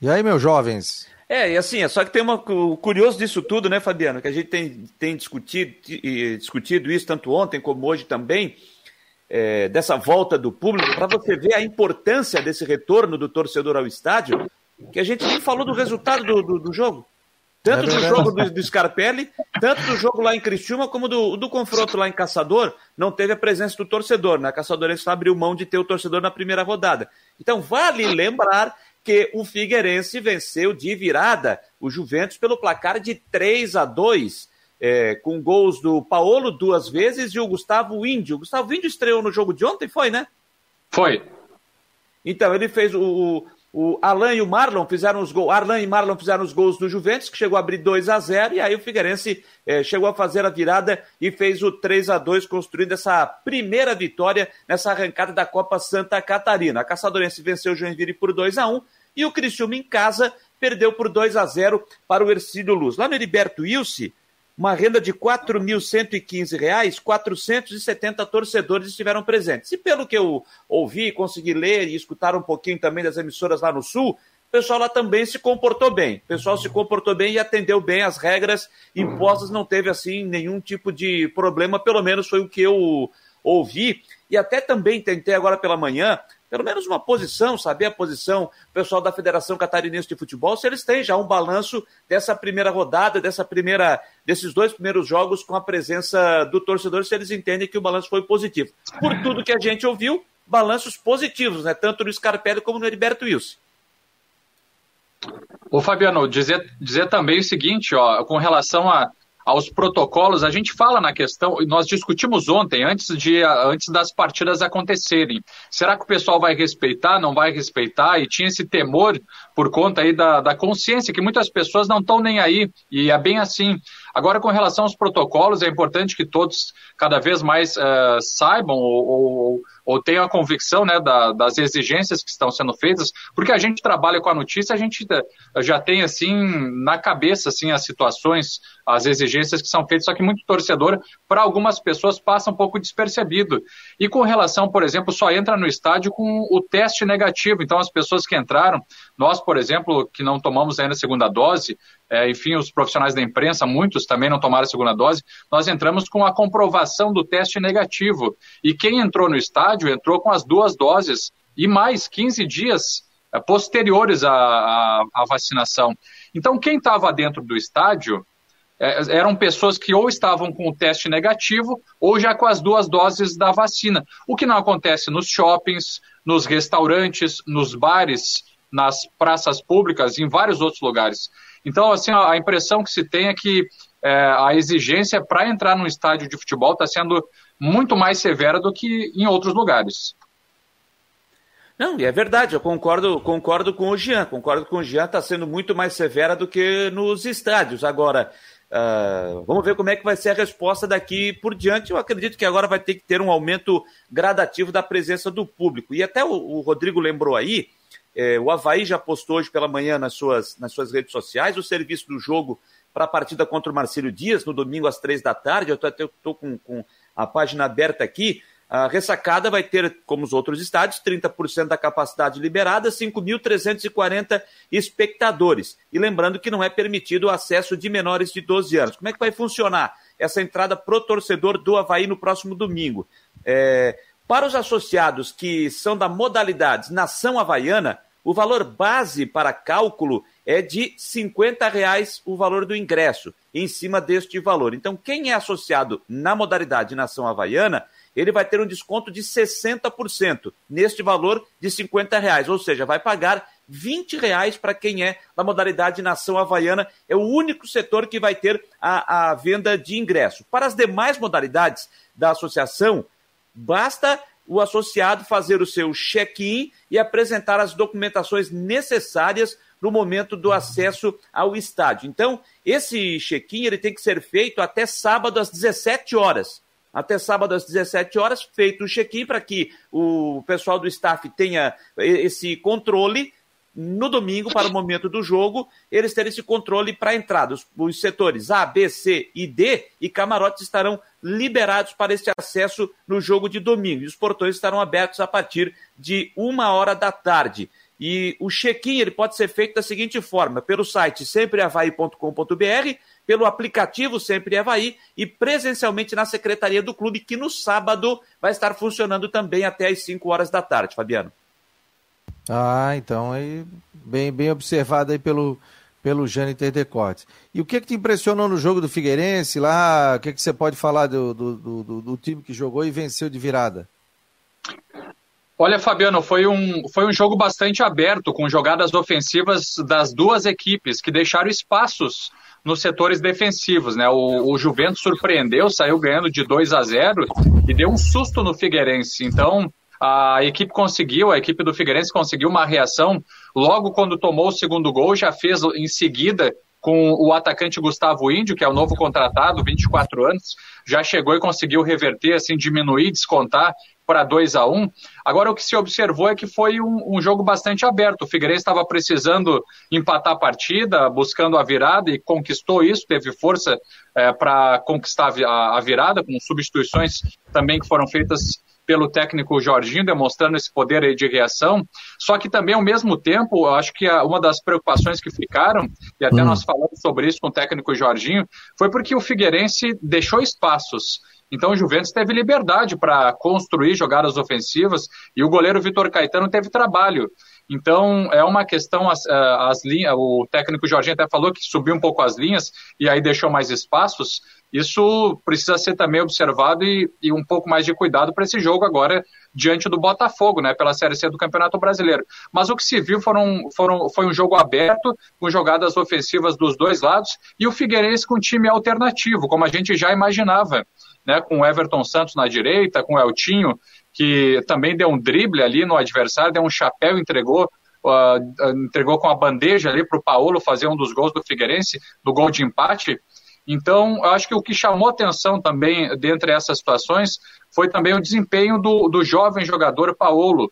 A: E aí, meus jovens?
B: É, e assim, é só que tem uma, o curioso disso tudo, né, Fabiano, que a gente tem, tem discutido, discutido isso tanto ontem como hoje também, é, dessa volta do público, para você ver a importância desse retorno do torcedor ao estádio, que a gente nem falou do resultado do, do, do jogo. Tanto é do jogo do, do, Scarpelli, tanto do jogo lá em Criciúma, como do, do confronto lá em Caçador, não teve a presença do torcedor. Na né? Caçadorense abriu mão de ter o torcedor na primeira rodada. Então, vale lembrar que o Figueirense venceu de virada o Juventus pelo placar de 3 a 2 é, com gols do Paolo duas vezes e o Gustavo Índio. O Gustavo Índio estreou no jogo de ontem, foi, né?
E: Foi.
B: Então, ele fez o, o Alan e o Marlon fizeram os gols. Arlan e Marlon fizeram os gols do Juventus, que chegou a abrir 2 a 0 e aí o Figueirense é, chegou a fazer a virada e fez o 3 a 2 construindo essa primeira vitória nessa arrancada da Copa Santa Catarina. A Caçadorense venceu o Joinville por 2 a 1 e o Criciúma em casa perdeu por 2 a 0 para o Ercílio Luz. Lá no Heriberto Ilse, uma renda de R$ 4.115, 470 torcedores estiveram presentes. E pelo que eu ouvi, consegui ler e escutar um pouquinho também das emissoras lá no Sul, pessoal lá também se comportou bem. O pessoal se comportou bem e atendeu bem as regras impostas, não teve assim nenhum tipo de problema, pelo menos foi o que eu ouvi. E até também tentei agora pela manhã pelo menos uma posição, saber a posição o pessoal da Federação Catarinense de Futebol, se eles têm já um balanço dessa primeira rodada, dessa primeira, desses dois primeiros jogos com a presença do torcedor, se eles entendem que o balanço foi positivo. Por tudo que a gente ouviu, balanços positivos, né? Tanto no Scarpelli como no Heriberto Wilson.
E: Ô Fabiano, dizer, dizer também o seguinte, ó, com relação a aos protocolos, a gente fala na questão, nós discutimos ontem, antes, de, antes das partidas acontecerem. Será que o pessoal vai respeitar, não vai respeitar? E tinha esse temor por conta aí da, da consciência, que muitas pessoas não estão nem aí, e é bem assim. Agora, com relação aos protocolos, é importante que todos cada vez mais uh, saibam ou, ou, ou, tenham a convicção né, da, das exigências que estão sendo feitas, porque a gente trabalha com a notícia, a gente já tem assim na cabeça assim as situações, as exigências que são feitas, só que muito torcedor, para algumas pessoas, passa um pouco despercebido. E com relação, por exemplo, só entra no estádio com o teste negativo. Então, as pessoas que entraram, nós, por exemplo, que não tomamos ainda a segunda dose, é, enfim, os profissionais da imprensa, muitos também não tomaram a segunda dose, nós entramos com a comprovação do teste negativo. E quem entrou no estádio entrou com as duas doses e mais 15 dias é, posteriores à, à, à vacinação. Então, quem estava dentro do estádio é, eram pessoas que ou estavam com o teste negativo ou já com as duas doses da vacina. O que não acontece nos shoppings, nos restaurantes, nos bares, nas praças públicas, em vários outros lugares. Então, assim, a impressão que se tem é que é, a exigência para entrar num estádio de futebol está sendo muito mais severa do que em outros lugares.
B: Não, e é verdade, eu concordo, concordo com o Jean, concordo com o Jean, está sendo muito mais severa do que nos estádios. Agora, uh, vamos ver como é que vai ser a resposta daqui por diante. Eu acredito que agora vai ter que ter um aumento gradativo da presença do público. E até o, o Rodrigo lembrou aí, é, o Havaí já postou hoje pela manhã nas suas, nas suas redes sociais o serviço do jogo para a partida contra o Marcílio Dias, no domingo às três da tarde. Eu estou com, com a página aberta aqui. A ressacada vai ter, como os outros estádios, 30% da capacidade liberada, 5.340 espectadores. E lembrando que não é permitido o acesso de menores de 12 anos. Como é que vai funcionar essa entrada pro torcedor do Havaí no próximo domingo? É, para os associados que são da modalidade Nação Havaiana, o valor base para cálculo é de 50 reais o valor do ingresso, em cima deste valor. Então, quem é associado na modalidade Nação Havaiana, ele vai ter um desconto de 60% neste valor de 50 reais, ou seja, vai pagar 20 reais para quem é da modalidade Nação Havaiana. É o único setor que vai ter a, a venda de ingresso. Para as demais modalidades da associação, Basta o associado fazer o seu check-in e apresentar as documentações necessárias no momento do acesso ao estádio. Então, esse check-in ele tem que ser feito até sábado às 17 horas. Até sábado às 17 horas, feito o check-in para que o pessoal do staff tenha esse controle no domingo, para o momento do jogo, eles terem esse controle para entrada. Os, os, setores A, B, C e D e camarotes estarão liberados para este acesso no jogo de domingo. E os portões estarão abertos a partir de uma hora da tarde. E o check-in ele pode ser feito da seguinte forma: pelo site sempreavaí.com.br, pelo aplicativo Sempre Havaí e presencialmente na secretaria do clube, que no sábado vai estar funcionando também até às 5 horas da tarde, Fabiano.
A: Ah, então aí bem, bem observado aí pelo, pelo Jâniter Decortes. E o que que te impressionou no jogo do Figueirense lá? O que que você pode falar do, do, do, do time que jogou e venceu de virada?
E: Olha, Fabiano, foi um, foi um jogo bastante aberto, com jogadas ofensivas das duas equipes, que deixaram espaços nos setores defensivos. Né? O, o Juventus surpreendeu, saiu ganhando de 2 a 0 e deu um susto no Figueirense. Então, a equipe conseguiu, a equipe do Figueirense conseguiu uma reação logo quando tomou o segundo gol, já fez em seguida com o atacante Gustavo Índio, que é o novo contratado, 24 anos, já chegou e conseguiu reverter, assim, diminuir, descontar para 2 a 1 Agora, o que se observou é que foi um, um jogo bastante aberto. O Figueirense estava precisando empatar a partida, buscando a virada e conquistou isso, teve força é, para conquistar a, a virada, com substituições também que foram feitas pelo técnico Jorginho, demonstrando esse poder de reação. Só que também, ao mesmo tempo, acho que uma das preocupações que ficaram, e até hum. nós falamos sobre isso com o técnico Jorginho, foi porque o Figueirense deixou espaços. Então o Juventus teve liberdade para construir jogadas ofensivas e o goleiro Vitor Caetano teve trabalho. Então, é uma questão, as, eh, as linhas, o técnico Jorginho até falou que subiu um pouco as linhas e aí deixou mais espaços. Isso precisa ser também observado e, e um pouco mais de cuidado para esse jogo agora diante do Botafogo, né, pela Série C do Campeonato Brasileiro. Mas o que se viu foram, foram, foi um jogo aberto, com jogadas ofensivas dos dois lados, e o Figueirense com um time alternativo, como a gente já imaginava, né, com o Everton Santos na direita, com o Eltinho que também deu um drible ali no adversário, deu um chapéu, entregou, uh, entregou com a bandeja ali para o Paulo fazer um dos gols do Figueirense, do gol de empate. Então, acho que o que chamou atenção também dentre essas situações foi também o desempenho do, do jovem jogador Paulo,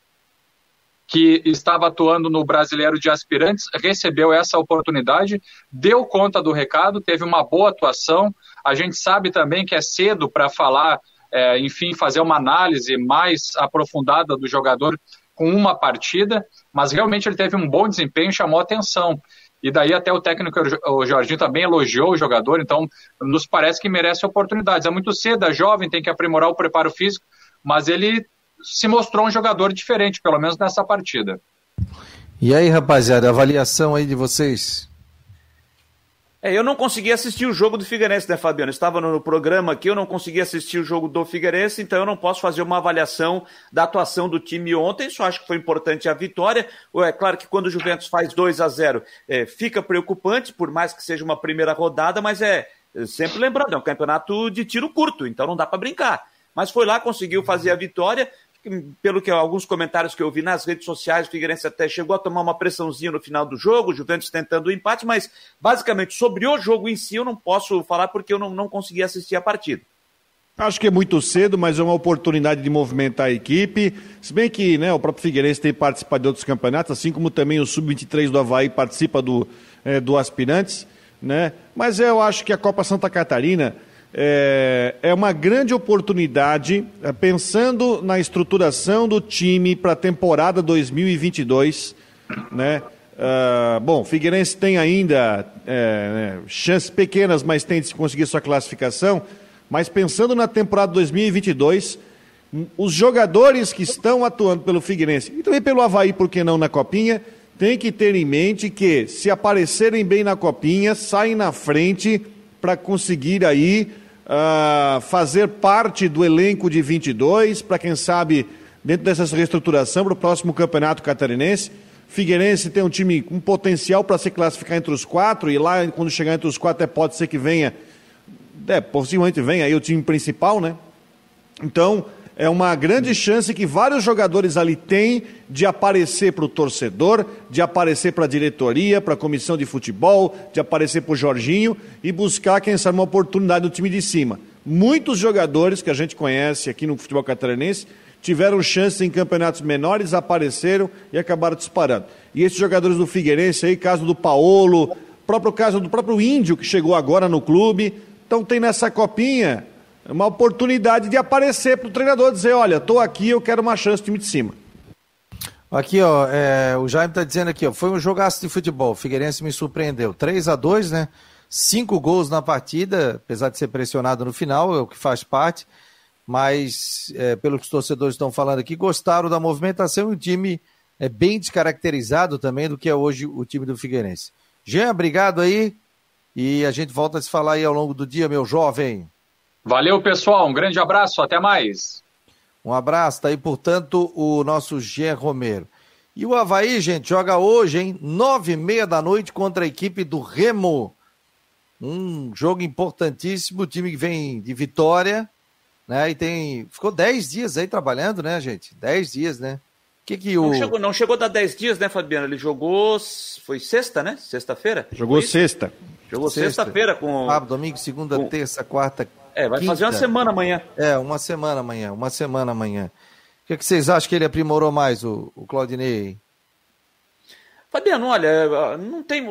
E: que estava atuando no Brasileiro de Aspirantes, recebeu essa oportunidade, deu conta do recado, teve uma boa atuação. A gente sabe também que é cedo para falar é, enfim, fazer uma análise mais aprofundada do jogador com uma partida, mas realmente ele teve um bom desempenho, chamou atenção. E daí até o técnico, o Jorginho, também elogiou o jogador, então nos parece que merece oportunidades. É muito cedo, é jovem, tem que aprimorar o preparo físico, mas ele se mostrou um jogador diferente, pelo menos nessa partida.
A: E aí, rapaziada, avaliação aí de vocês?
F: É, eu não consegui assistir o jogo do Figueirense, né, Fabiano? Estava no programa aqui, eu não consegui assistir o jogo do Figueirense, então eu não posso fazer uma avaliação da atuação do time ontem. Só acho que foi importante a vitória. É claro que quando o Juventus faz 2 a 0 é, fica preocupante, por mais que seja uma primeira rodada, mas é, é sempre lembrando, é um campeonato de tiro curto, então não dá para brincar. Mas foi lá, conseguiu fazer a vitória pelo que alguns comentários que eu vi nas redes sociais, o Figueirense até chegou a tomar uma pressãozinha no final do jogo, o Juventus tentando o empate, mas basicamente sobre o jogo em si eu não posso falar porque eu não, não consegui assistir a partida.
C: Acho que é muito cedo, mas é uma oportunidade de movimentar a equipe. Se bem que né, o próprio Figueirense tem participado de outros campeonatos, assim como também o Sub-23 do Havaí participa do, é, do Aspirantes. Né? Mas eu acho que a Copa Santa Catarina é, é uma grande oportunidade, é, pensando na estruturação do time para a temporada 2022, né? Uh, bom, Figueirense tem ainda é, né, chances pequenas, mas tem de se conseguir sua classificação. Mas pensando na temporada 2022, os jogadores que estão atuando pelo Figueirense e também pelo Havaí, por que não na Copinha, tem que ter em mente que, se aparecerem bem na Copinha, saem na frente para conseguir aí uh, fazer parte do elenco de 22, para quem sabe, dentro dessa reestruturação, para o próximo campeonato catarinense. Figueirense tem um time com potencial para se classificar entre os quatro, e lá, quando chegar entre os quatro, é, pode ser que venha, é, possivelmente venha aí o time principal, né? Então, é uma grande chance que vários jogadores ali têm de aparecer para o torcedor, de aparecer para a diretoria, para a comissão de futebol, de aparecer para o Jorginho e buscar, quem sabe, uma oportunidade no time de cima. Muitos jogadores que a gente conhece aqui no futebol catarinense tiveram chance em campeonatos menores, apareceram e acabaram disparando. E esses jogadores do Figueirense aí, caso do Paolo, próprio caso do próprio Índio que chegou agora no clube, então tem nessa copinha uma oportunidade de aparecer para o treinador, dizer, olha, estou aqui, eu quero uma chance do time de cima.
A: Aqui, ó, é, o Jaime está dizendo aqui, ó, foi um jogaço de futebol, o Figueirense me surpreendeu, 3 a 2 né, cinco gols na partida, apesar de ser pressionado no final, é o que faz parte, mas é, pelo que os torcedores estão falando aqui, gostaram da movimentação e o time é bem descaracterizado também do que é hoje o time do Figueirense. Jean, obrigado aí, e a gente volta a se falar aí ao longo do dia, meu jovem.
E: Valeu, pessoal. Um grande abraço. Até mais.
A: Um abraço. Tá aí, portanto, o nosso Gê Romero. E o Havaí, gente, joga hoje, hein? Nove e meia da noite contra a equipe do Remo. Um jogo importantíssimo. O time que vem de vitória, né? E tem. Ficou dez dias aí trabalhando, né, gente? Dez dias, né?
F: Que que o... não, chegou, não chegou a dar dez dias, né, Fabiano? Ele jogou. Foi sexta, né? Sexta-feira?
C: Jogou sexta.
F: Jogou sexta-feira com.
A: Sábado, domingo, segunda, com... terça, quarta,
F: é, vai Quinta. fazer uma semana amanhã.
A: É, uma semana amanhã, uma semana amanhã. O que, é que vocês acham que ele aprimorou mais, o, o Claudinei?
B: Fabiano, olha, não tem.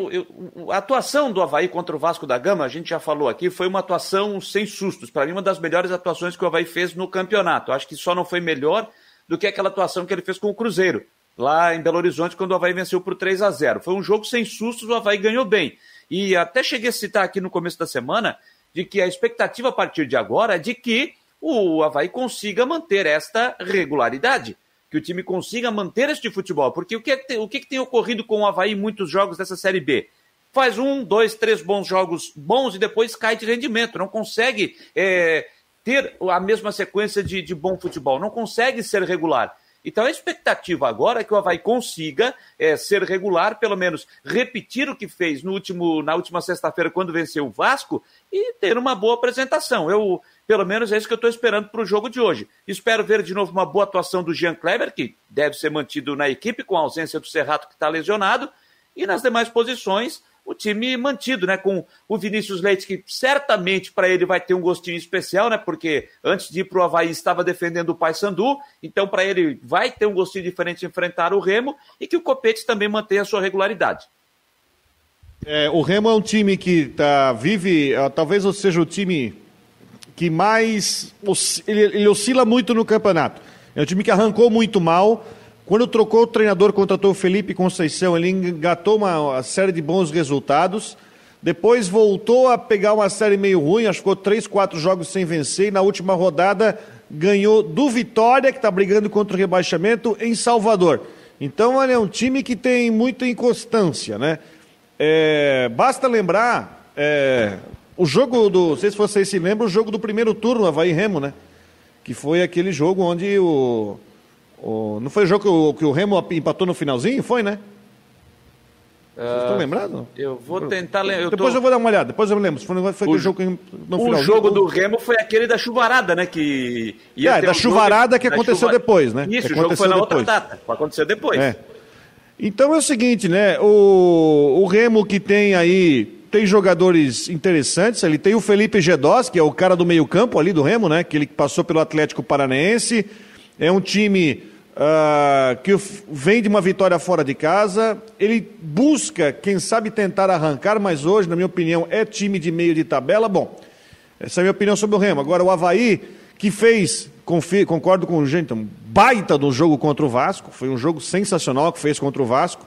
B: A atuação do Havaí contra o Vasco da Gama, a gente já falou aqui, foi uma atuação sem sustos. Para mim, uma das melhores atuações que o Havaí fez no campeonato. Acho que só não foi melhor do que aquela atuação que ele fez com o Cruzeiro, lá em Belo Horizonte, quando o Havaí venceu por 3 a 0 Foi um jogo sem sustos, o Havaí ganhou bem. E até cheguei a citar aqui no começo da semana de que a expectativa a partir de agora é de que o Havaí consiga manter esta regularidade que o time consiga manter este futebol. Porque o que, é o que, tem ocorrido com o Havaí em muitos jogos dessa Série B? Faz um, dois, três bons jogos bons e depois cai de rendimento. Não consegue é, ter a mesma sequência de, de bom futebol. Não consegue ser regular. Então a expectativa agora é que o Havaí consiga é, ser regular, pelo menos repetir o que fez no último, na última sexta-feira, quando venceu o Vasco, e ter uma boa apresentação. Eu, pelo menos é isso que eu estou esperando para o jogo de hoje. Espero ver de novo uma boa atuação do Jean Kleber, que deve ser mantido na equipe, com a ausência do Serrato, que está lesionado. E nas demais posições, o time mantido, né? Com o Vinícius Leite, que certamente para ele vai ter um gostinho especial, né? Porque antes de ir para o Havaí estava defendendo o Paysandu, então para ele vai ter um gostinho diferente enfrentar o Remo e que o Copete também mantenha a sua regularidade.
C: É, o Remo é um time que tá, vive, talvez seja o time que mais. Ele, ele oscila muito no campeonato. É um time que arrancou muito mal. Quando trocou o treinador, contratou o Felipe Conceição, ele engatou uma, série de bons resultados. Depois voltou a pegar uma série meio ruim, acho que ficou três, quatro jogos sem vencer. E na última rodada ganhou do Vitória, que está brigando contra o rebaixamento, em Salvador. Então, ele é um time que tem muita inconstância, né? É, basta lembrar, é, o jogo do. Não sei se vocês se lembram, o jogo do primeiro turno, Havaí Remo, né? Que foi aquele jogo onde o. o não foi o jogo que o, que o Remo empatou no finalzinho? Foi, né? Vocês estão ah, lembrados?
B: Eu vou tentar lembrar.
C: Depois tô... eu vou dar uma olhada, depois eu lembro. Foi, foi o, jogo
B: O jogo do Remo foi aquele da chuvarada, né? Que
C: ia é, da um chuvarada que aconteceu chuva... depois, né?
B: Isso,
C: que
B: o jogo foi na depois. outra data. Aconteceu depois.
C: É. Então é o seguinte, né? O, o Remo que tem aí tem jogadores interessantes. Ele tem o Felipe Gedós, que é o cara do meio-campo ali do Remo, né? Que ele passou pelo Atlético Paranaense. É um time uh, que vem de uma vitória fora de casa. Ele busca, quem sabe, tentar arrancar, mas hoje, na minha opinião, é time de meio de tabela. Bom, essa é a minha opinião sobre o Remo. Agora, o Havaí, que fez, confio, concordo com o gente, um baita do jogo contra o Vasco. Foi um jogo sensacional que fez contra o Vasco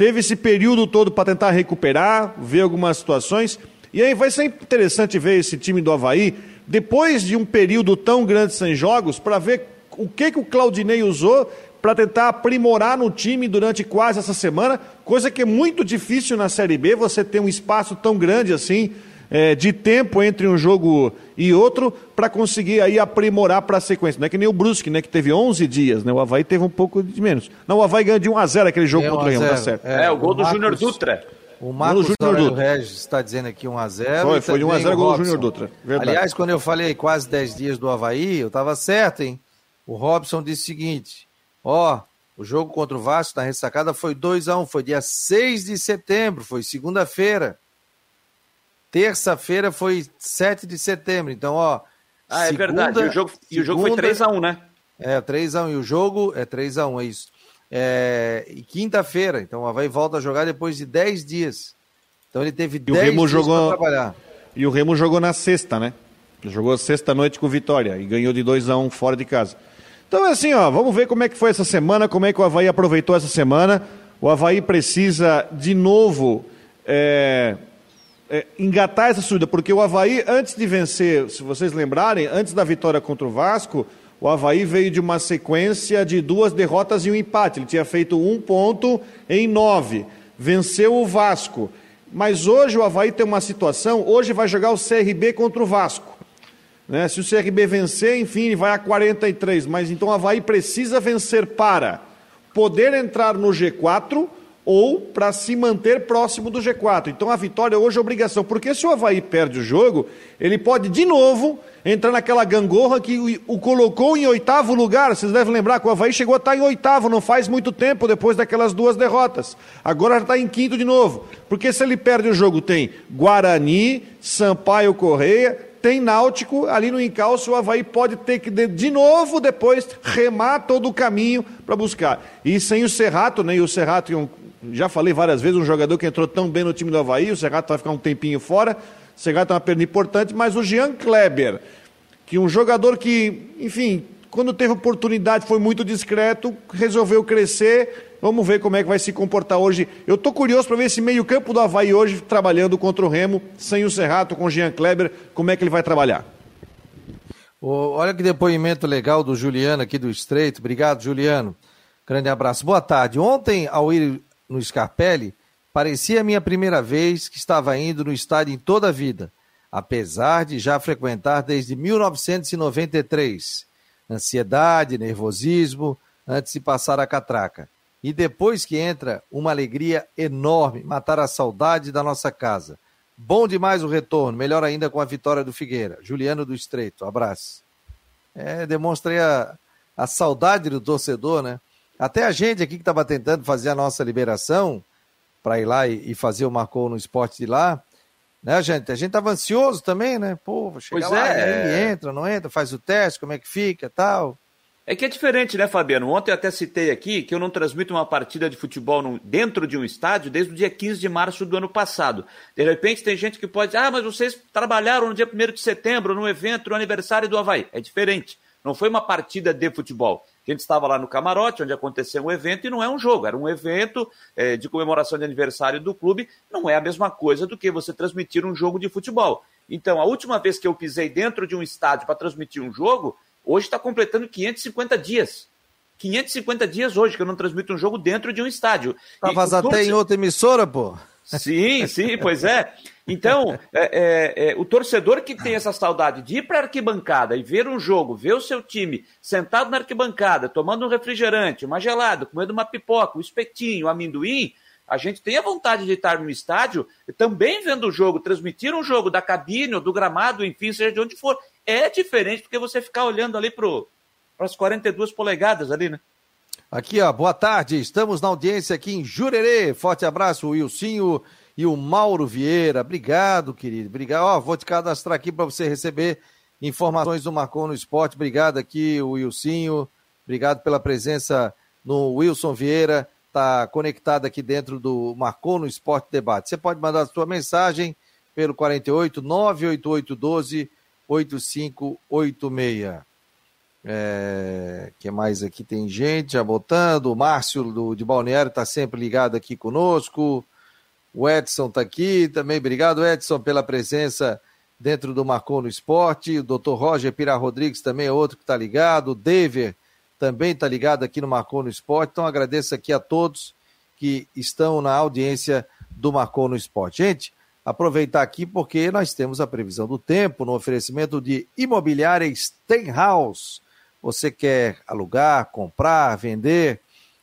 C: teve esse período todo para tentar recuperar, ver algumas situações. E aí vai ser interessante ver esse time do Havaí, depois de um período tão grande sem jogos, para ver o que, que o Claudinei usou para tentar aprimorar no time durante quase essa semana, coisa que é muito difícil na Série B, você ter um espaço tão grande assim é, de tempo entre um jogo e outro para conseguir aí aprimorar para a sequência. Não é que nem o Brusque, né, que teve 11 dias, né? O Havaí teve um pouco de menos. Não, o Havaí ganhou de 1 a 0 aquele jogo contra o Leão, tá certo.
B: É, é o gol do Júnior Dutra.
A: O Marcos Júnior Regis está dizendo aqui 1x0.
C: Foi, foi de 1x0 gol do Júnior Dutra.
A: Verdade. Aliás, quando eu falei quase 10 dias do Havaí, eu estava certo, hein? O Robson disse o seguinte: ó, o jogo contra o Vasco na ressacada foi 2x1, foi dia 6 de setembro, foi segunda-feira. Terça-feira foi 7 de setembro. Então, ó.
B: Ah, segunda, é verdade. E o jogo, segunda, e o jogo foi 3x1, né?
A: É, 3x1. E o jogo é 3x1, é isso. É, e quinta-feira. Então, o Havaí volta a jogar depois de 10 dias. Então, ele teve 10 dias
C: jogou...
A: para trabalhar.
C: E o Remo jogou na sexta, né? Jogou sexta-noite com Vitória e ganhou de 2 a 1 fora de casa. Então é assim, ó, vamos ver como é que foi essa semana, como é que o Havaí aproveitou essa semana. O Havaí precisa de novo é, é, engatar essa subida, porque o Havaí, antes de vencer, se vocês lembrarem, antes da vitória contra o Vasco, o Havaí veio de uma sequência de duas derrotas e um empate. Ele tinha feito um ponto em nove, venceu o Vasco. Mas hoje o Havaí tem uma situação, hoje vai jogar o CRB contra o Vasco. Né? Se o CRB vencer, enfim, ele vai a 43. Mas então o Havaí precisa vencer para poder entrar no G4 ou para se manter próximo do G4. Então a vitória hoje é obrigação, porque se o Havaí perde o jogo, ele pode de novo entrar naquela gangorra que o, colocou em oitavo lugar. Vocês devem lembrar que o Havaí chegou a estar em oitavo não faz muito tempo depois daquelas duas derrotas. Agora já está em quinto de novo. Porque se ele perde o jogo, tem Guarani, Sampaio Correia, tem Náutico ali no encalço, o Havaí pode ter que de novo depois remar todo o caminho para buscar. E sem o Serrato, né? E o Serrato Já falei várias vezes, um jogador que entrou tão bem no time do Havaí, o Serrato vai ficar um tempinho fora, o Serrato é uma perda importante, mas o Jean Kleber, que um jogador que, enfim, quando teve oportunidade foi muito discreto, resolveu crescer. Vamos ver como é que vai se comportar hoje. Eu estou curioso para ver esse meio-campo do Havaí hoje trabalhando contra o Remo, sem o Serrato, com o Jean Kleber, como é que ele vai trabalhar.
A: olha que depoimento legal do Juliano aqui do Estreito. Obrigado, Juliano. Grande abraço. Boa tarde. Ontem, ao ir no Scarpelli, parecia a minha primeira vez que estava indo no estádio em toda a vida, apesar de já frequentar desde 1993 ansiedade, nervosismo, antes de passar a catraca. E depois que entra, uma alegria enorme, matar a saudade da nossa casa. Bom demais o retorno, melhor ainda com a vitória do Figueira. Juliano do Estreito, abraço. É, demonstra aí a, a saudade do torcedor, né? Até a gente aqui que estava tentando fazer a nossa liberação para ir lá e, e, fazer o Marcou no esporte de lá, né, gente? A gente tava ansioso também, né? Pô, chega pois lá, é. aí entra, não entra, faz o teste, como é que fica tal.
B: É que é diferente, né, Fabiano? Ontem eu até citei aqui que eu não transmito uma partida de futebol dentro de um estádio desde o dia 15 de março do ano passado. De repente tem gente que pode dizer, ah, mas vocês trabalharam no dia 1 de setembro no evento, no aniversário do Havaí. É diferente. Não foi uma partida de futebol. A gente estava lá no camarote, onde aconteceu um evento, e não é um jogo, era um evento é, de comemoração de aniversário do clube. Não é a mesma coisa do que você transmitir um jogo de futebol. Então, a última vez que eu pisei dentro de um estádio para transmitir um jogo, hoje está completando 550 dias. 550 dias hoje que eu não transmito um jogo dentro de um estádio.
A: Estavas até em outra emissora, pô.
B: Sim, sim, pois é. Então, é, é, é, o torcedor que tem essa saudade de ir para a arquibancada e ver um jogo, ver o seu time sentado na arquibancada, tomando um refrigerante, uma gelada, comendo uma pipoca, um espetinho, um amendoim, a gente tem a vontade de estar no estádio também vendo o jogo, transmitir um jogo da cabine ou do gramado, enfim, seja de onde for. É diferente porque você ficar olhando ali para as 42 polegadas ali, né?
A: Aqui, ó, boa tarde. Estamos na audiência aqui em Jurerê. Forte abraço, Wilsinho e o Mauro Vieira. Obrigado, querido. Obrigado. Ó, vou te cadastrar aqui para você receber informações do Marcon no Esporte. Obrigado aqui, o Wilsinho. Obrigado pela presença no Wilson Vieira. Está conectado aqui dentro do Marcon no Esporte Debate. Você pode mandar a sua mensagem pelo 48 988 12 8586. É, que mais aqui tem gente já botando. O Márcio do, de Balneário está sempre ligado aqui conosco. O Edson está aqui também. Obrigado, Edson, pela presença dentro do Marcou no Esporte. O doutor Roger Pira Rodrigues também é outro que está ligado. O Dever também está ligado aqui no Marcou no Esporte. Então agradeço aqui a todos que estão na audiência do Marcou no Esporte. Gente, aproveitar aqui porque nós temos a previsão do tempo no oferecimento de Imobiliária Stenhouse você quer alugar, comprar, vender,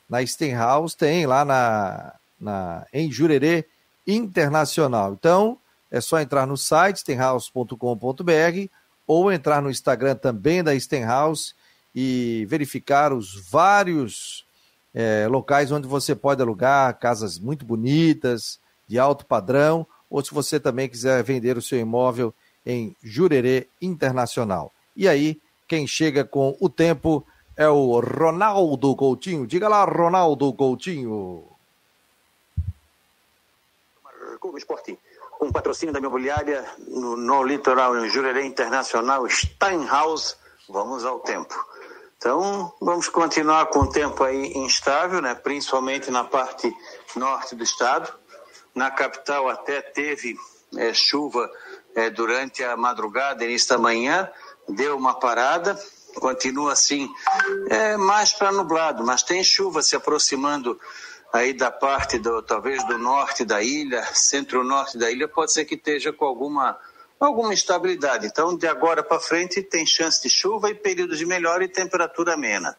A: na Stenhouse tem lá na, na, em Jurerê Internacional. Então, é só entrar no site stenhouse.com.br ou entrar no Instagram também da Stenhouse e verificar os vários é, locais onde você pode alugar casas muito bonitas, de alto padrão, ou se você também quiser vender o seu imóvel em Jurerê Internacional. E aí, quem chega com o tempo é o Ronaldo Coutinho. Diga lá, Ronaldo Coutinho.
G: Clube Esporte, com patrocínio da imobiliária no, no litoral, em Jurerê Internacional, Steinhaus. Vamos ao tempo. Então, vamos continuar com o tempo aí instável, né? principalmente na parte norte do estado. Na capital até teve é, chuva é, durante a madrugada, início da manhã, deu uma parada, continua assim, é mais para nublado, mas tem chuva se aproximando aí da parte do talvez do norte da ilha, centro-norte da ilha, pode ser que esteja com alguma alguma instabilidade. Então, de agora para frente tem chance de chuva e períodos de melhora e temperatura amena.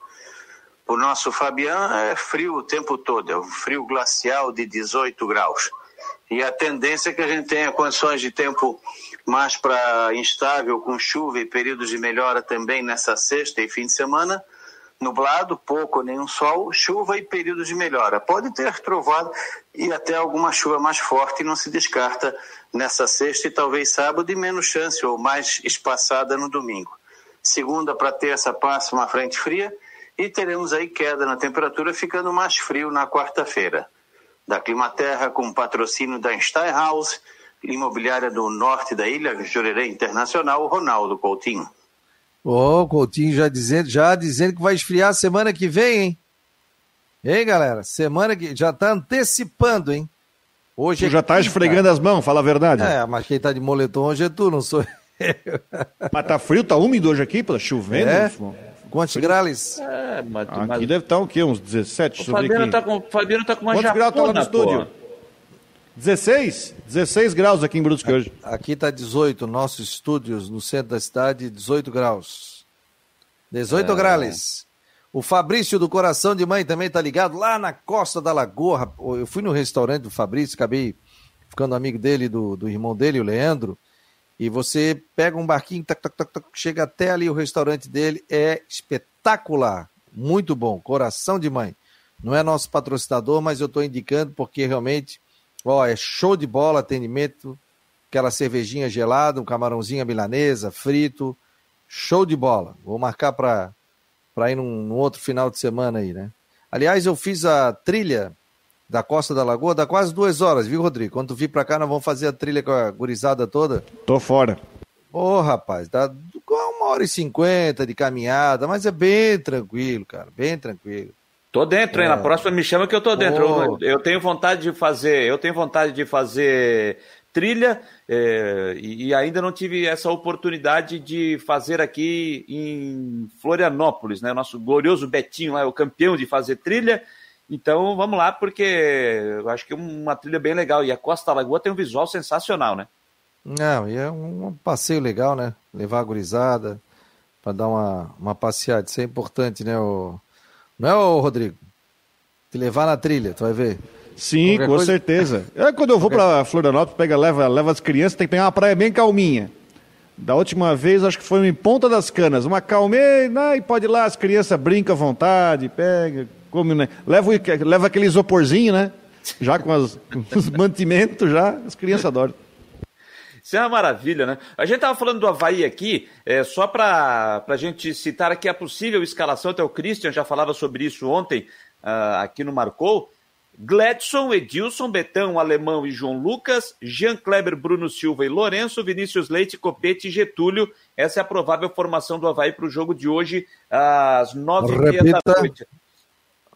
G: O nosso Fabian é frio o tempo todo, é um frio glacial de 18 graus. E a tendência é que a gente tenha condições de tempo mais para instável, com chuva e períodos de melhora também nessa sexta e fim de semana. Nublado, pouco ou nenhum sol, chuva e períodos de melhora. Pode ter trovado e até alguma chuva mais forte, não se descarta nessa sexta e talvez sábado, e menos chance ou mais espaçada no domingo. Segunda para terça passa uma frente fria e teremos aí queda na temperatura, ficando mais frio na quarta-feira. da Climaterra, com patrocínio da Steinhaus, imobiliária do norte da ilha, Jurerê Internacional, Ronaldo Coutinho.
A: Ô, oh, Coutinho já dizendo, já dizendo que vai esfriar semana que vem, hein? Hein, galera? Semana que já tá antecipando, hein?
C: Hoje tu é já tá esfregando as mãos, fala a verdade.
A: É, mas quem tá de moletom hoje é tu, não sou
C: eu. Mas tá frio, tá úmido hoje aqui, pô, chovendo. É?
A: Quantos graus?
C: É, mas, aqui mas... deve estar tá o quê? Uns 17? O
B: Fabiano tá, com, Fabiano tá com uma
C: Quantos graus tá lá no estúdio? 16? 16 graus aqui em Brusque hoje.
A: Aqui tá 18, nossos estúdios no centro da cidade, 18 graus. 18 é... graus. O Fabrício do Coração de Mãe também tá ligado lá na Costa da Lagoa. Eu fui no restaurante do Fabrício, acabei ficando amigo dele, do, do irmão dele, o Leandro. E você pega um barquinho, tac, tac, tac, chega até ali o restaurante dele, é espetacular, muito bom, coração de mãe. Não é nosso patrocinador, mas eu estou indicando porque realmente, ó, é show de bola atendimento, aquela cervejinha gelada, um camarãozinho milanesa, frito, show de bola. Vou marcar para para ir num, num, outro final de semana aí, né? Aliás, eu fiz a trilha da Costa da Lagoa, dá quase duas horas, viu, Rodrigo? Quando tu vir para cá, nós vamos fazer a trilha com a gurizada toda.
C: Tô fora.
A: Ô, oh, rapaz, dá uma hora e cinquenta de caminhada, mas é bem tranquilo, cara, bem tranquilo.
B: Tô dentro, é. hein? Na próxima me chama que eu tô dentro. Eu, eu, tenho vontade de fazer, eu tenho vontade de fazer trilha é, e, e, ainda não tive essa oportunidade de fazer aqui em Florianópolis, né? Nosso glorioso Betinho lá é o campeão de fazer trilha. Então vamos lá, porque eu acho que é uma trilha bem legal. E a Costa Lagoa tem um visual sensacional, né?
A: Não, e é um passeio legal, né? Levar a gurizada para dar uma, uma passeada. Isso é importante, né, o... não é, o Rodrigo? Te levar na trilha, tu vai ver.
C: Sim, Qualquer com coisa... certeza. É, quando eu vou para Florianópolis, pega, leva, leva as crianças, tem que pegar uma praia bem calminha. Da última vez, acho que foi em Ponta das Canas, uma calmeira, né, e pode ir lá, as crianças brincam à vontade, pega, come, né? Leva, leva aquele isoporzinho, né? Já com, as, com os mantimentos, já, as crianças adoram.
B: Isso é uma maravilha, né? A gente estava falando do Havaí aqui, é, só para a gente citar aqui a possível escalação, até o Christian já falava sobre isso ontem, uh, aqui no Marcou. Gladson, Edilson, Betão, Alemão e João Lucas, Jean Kleber, Bruno Silva e Lourenço, Vinícius Leite, Copete e Getúlio. Essa é a provável formação do Havaí para o jogo de hoje, às nove e meia da noite.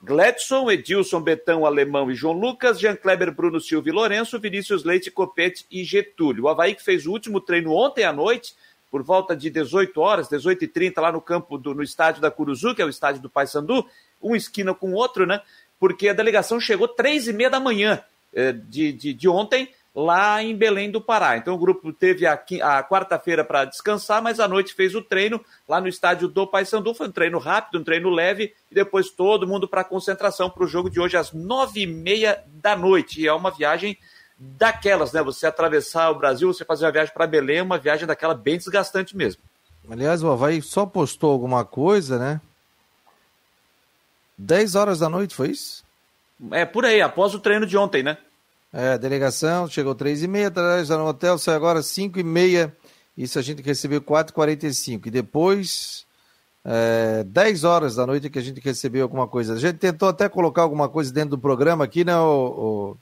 B: Gladson, Edilson, Betão, Alemão e João Lucas, Jean Kleber, Bruno Silva e Lourenço, Vinícius Leite, Copete e Getúlio. O Havaí que fez o último treino ontem à noite, por volta de 18 horas, 18h30, lá no campo, do, no estádio da Curuzu, que é o estádio do Paysandu, um esquina com o outro, né? porque a delegação chegou três e meia da manhã eh, de, de, de, ontem lá em Belém do Pará. Então o grupo teve a, a quarta-feira para descansar, mas à noite fez o treino lá no estádio do Paysandu. Foi um treino rápido, um treino leve, e depois todo mundo para a concentração para o jogo de hoje às nove e meia da noite. E é uma viagem daquelas, né? Você atravessar o Brasil, você fazer uma viagem para Belém, é uma viagem daquela bem desgastante mesmo.
A: Aliás, o Havaí só postou alguma coisa, né? 10 horas da noite, foi isso?
B: É, por aí, após o treino de ontem, né?
A: É, delegação, chegou 3 e meia, já no hotel, sai agora 5 e meia, isso a gente recebeu 4h45, e depois, é, 10 horas da noite que a gente recebeu alguma coisa. A gente tentou até colocar alguma coisa dentro do programa aqui, né, o, o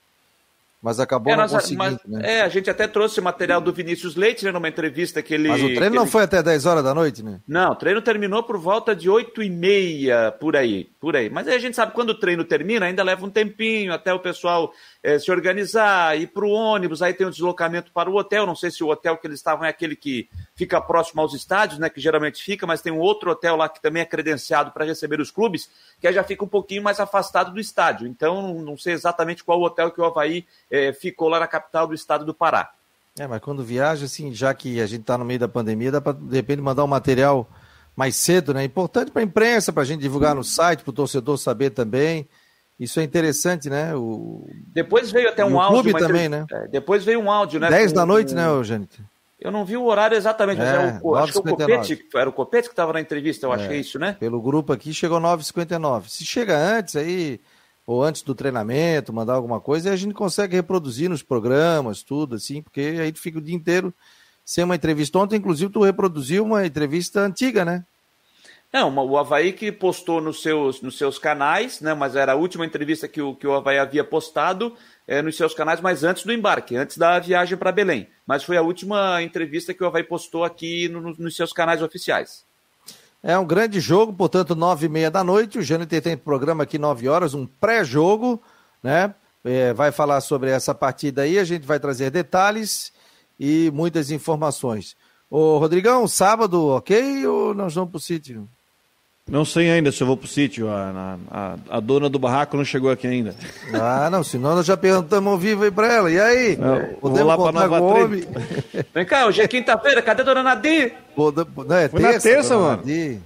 A: mas acabou é, não conseguindo, mas, né?
B: É, a gente até trouxe material do Vinícius Leite, né, numa entrevista que ele...
A: Mas o treino não
B: ele...
A: foi até 10 horas da noite, né?
B: Não, o treino terminou por volta de 8 e meia, por aí, por aí. Mas aí a gente sabe, quando o treino termina, ainda leva um tempinho até o pessoal é, se organizar, ir para o ônibus, aí tem o um deslocamento para o hotel. Não sei se o hotel que eles estavam é aquele que fica próximo aos estádios, né? Que geralmente fica, mas tem um outro hotel lá que também é credenciado para receber os clubes, que já fica um pouquinho mais afastado do estádio. Então, não sei exatamente qual hotel que o Havaí é, ficou lá na capital do estado do Pará.
A: É, mas quando viaja, assim, já que a gente está no meio da pandemia, dá para, de repente, mandar um material mais cedo, né? Importante para a imprensa, para a gente divulgar no site, para o torcedor saber também. Isso é interessante, né? O...
B: Depois veio até um áudio.
A: clube também, né?
B: É, depois veio um áudio, né?
A: 10 da noite, né, Eugênio?
B: Eu não vi o horário exatamente, mas é, é o, acho que o Copete, era o Copete que estava na entrevista, eu é, achei isso, né?
A: Pelo grupo aqui chegou 9h59. Se chega antes aí, ou antes do treinamento, mandar alguma coisa, a gente consegue reproduzir nos programas, tudo assim, porque aí tu fica o dia inteiro sem uma entrevista. Ontem, inclusive, tu reproduziu uma entrevista antiga, né?
B: Não, o Havaí que postou nos seus, nos seus canais, né, mas era a última entrevista que o, que o Havaí havia postado é, nos seus canais, mas antes do embarque, antes da viagem para Belém. Mas foi a última entrevista que o Havaí postou aqui no, nos seus canais oficiais.
A: É um grande jogo, portanto, nove e meia da noite. O Jâniter tem programa aqui nove horas, um pré-jogo, né? É, vai falar sobre essa partida aí, a gente vai trazer detalhes e muitas informações. Ô, Rodrigão, sábado, ok? Ou nós vamos para o sítio?
C: Não sei ainda se eu vou pro sítio. A, a, a, dona do barraco não chegou aqui ainda.
A: Ah, não, senão nós já perguntamos ao vivo aí pra ela. E aí?
C: Não, Podemos lá pra Nova
B: Homem? Vem cá, hoje é quinta-feira, cadê a dona Nadir?
A: Não, é
C: Foi terça, na terça, mano.
B: Nadir.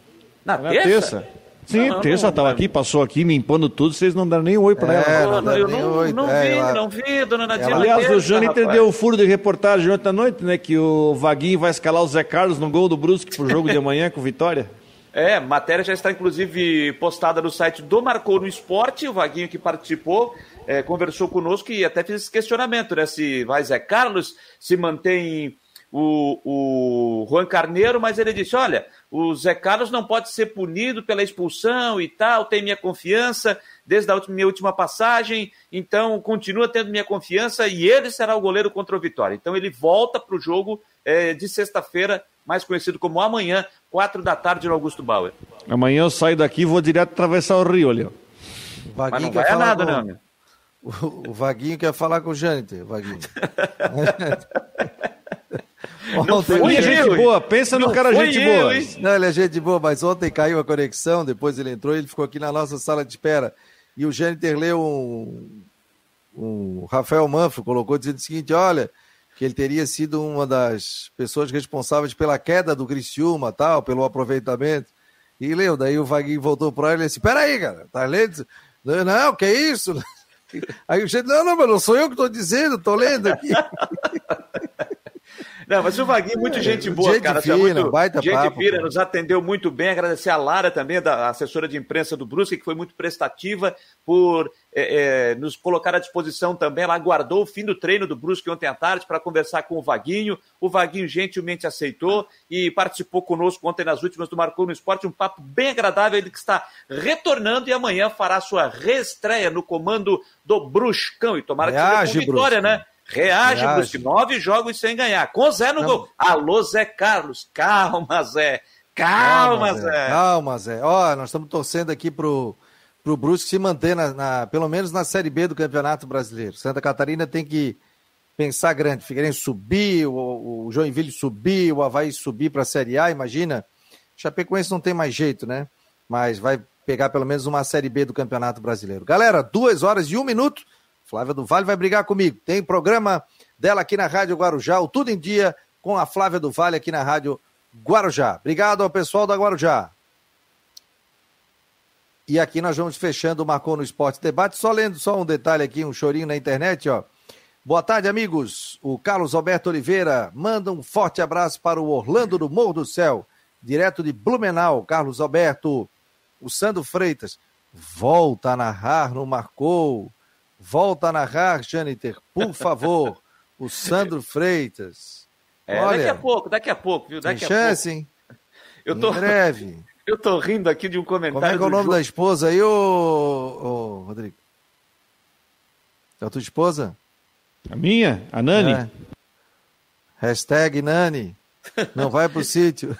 B: Na,
C: na terça? terça? Sim, não, terça estava aqui, passou aqui me impondo tudo, vocês não deram nem oi pra
B: é,
C: ela.
B: Não, eu não, oi, não é, vi, ela... não vi, dona Nadir.
C: Aliás, o Jânio entendeu o furo de reportagem ontem à noite, né? Que o Vaguinho vai escalar o Zé Carlos no gol do Brusque pro jogo de amanhã com vitória.
B: É, matéria já está inclusive postada no site do Marcou no Esporte, o Vaguinho que participou, é, conversou conosco e até fez esse questionamento, né? Se vai Zé Carlos, se mantém o, o Juan Carneiro, mas ele disse: olha, o Zé Carlos não pode ser punido pela expulsão e tal, tem minha confiança desde a minha última passagem, então continua tendo minha confiança e ele será o goleiro contra o Vitória. Então ele volta para o jogo é, de sexta-feira mais conhecido como amanhã, quatro da tarde no Augusto Bauer.
C: Amanhã eu saio daqui e vou direto atravessar o rio ali.
B: Mas não vai nada, com... não, meu.
A: O, o Vaguinho quer falar com o Jâniter, Vaguinho.
C: Não ontem, foi gente boa, pensa no cara gente eu, boa.
A: Hein? Não, ele é gente boa, mas ontem caiu a conexão, depois ele entrou e ele ficou aqui na nossa sala de espera. E o Jâniter leu um, um Rafael Manfro, colocou dizendo o seguinte: olha, que ele teria sido uma das pessoas responsáveis pela queda do Criciúma, tal, pelo aproveitamento. E leu, daí o Vaguinho voltou para ele e disse: Peraí, cara, tá lendo? Não, que isso? Aí o gente, não, não, mas não sou eu que estou dizendo, estou lendo aqui.
B: Não, mas o Vaguinho, muito gente boa, gente cara. Fina, muito, baita gente papo, fina, nos atendeu muito bem. Agradecer a Lara também, da assessora de imprensa do Brusque, que foi muito prestativa por é, é, nos colocar à disposição também. Ela aguardou o fim do treino do Brusque ontem à tarde para conversar com o Vaguinho. O Vaguinho gentilmente aceitou e participou conosco ontem nas últimas do Marcou no Esporte. Um papo bem agradável. Ele que está retornando e amanhã fará sua reestreia no comando do Bruscão. E tomara que
A: Reage, seja
B: com vitória, Brusque. né? Reage, Reage. Brusque. Nove jogos sem ganhar. Com Zé no Não. gol. Alô, Zé Carlos. Calma, Zé. Calma, Calma Zé. Zé.
A: Calma, Zé. Ó, nós estamos torcendo aqui pro, pro Brusque se manter, na, na, pelo menos na Série B do Campeonato Brasileiro. Santa Catarina tem que pensar grande. Figueirense subir, o, o Joinville subir, o Havaí subir para a Série A, imagina. Chapecoense não tem mais jeito, né? Mas vai pegar pelo menos uma Série B do Campeonato Brasileiro. Galera, duas horas e um minuto. Flávia do Vale vai brigar comigo. Tem programa dela aqui na Rádio Guarujá, o Tudo em Dia, com a Flávia do Vale aqui na Rádio Guarujá. Obrigado ao pessoal da Guarujá. E aqui nós vamos fechando o Marcou no Esporte Debate. Só lendo só um detalhe aqui, um chorinho na internet, ó. Boa tarde, amigos. O Carlos Alberto Oliveira manda um forte abraço para o Orlando do Morro do Céu, direto de Blumenau. Carlos Alberto. O Sandro Freitas volta a narrar no Marcou. Volta a narrar, Janiter, por favor. o Sandro Freitas.
B: É, Olha, daqui a pouco, daqui a pouco, viu? Daqui
A: tem chance, hein?
B: Eu tô...
A: Em breve.
B: Eu tô rindo aqui de um comentário.
A: Como é que é o nome da esposa aí, ô, ô Rodrigo? É a tua esposa?
C: A minha? A Nani? É.
A: Hashtag Nani. Não vai pro sítio.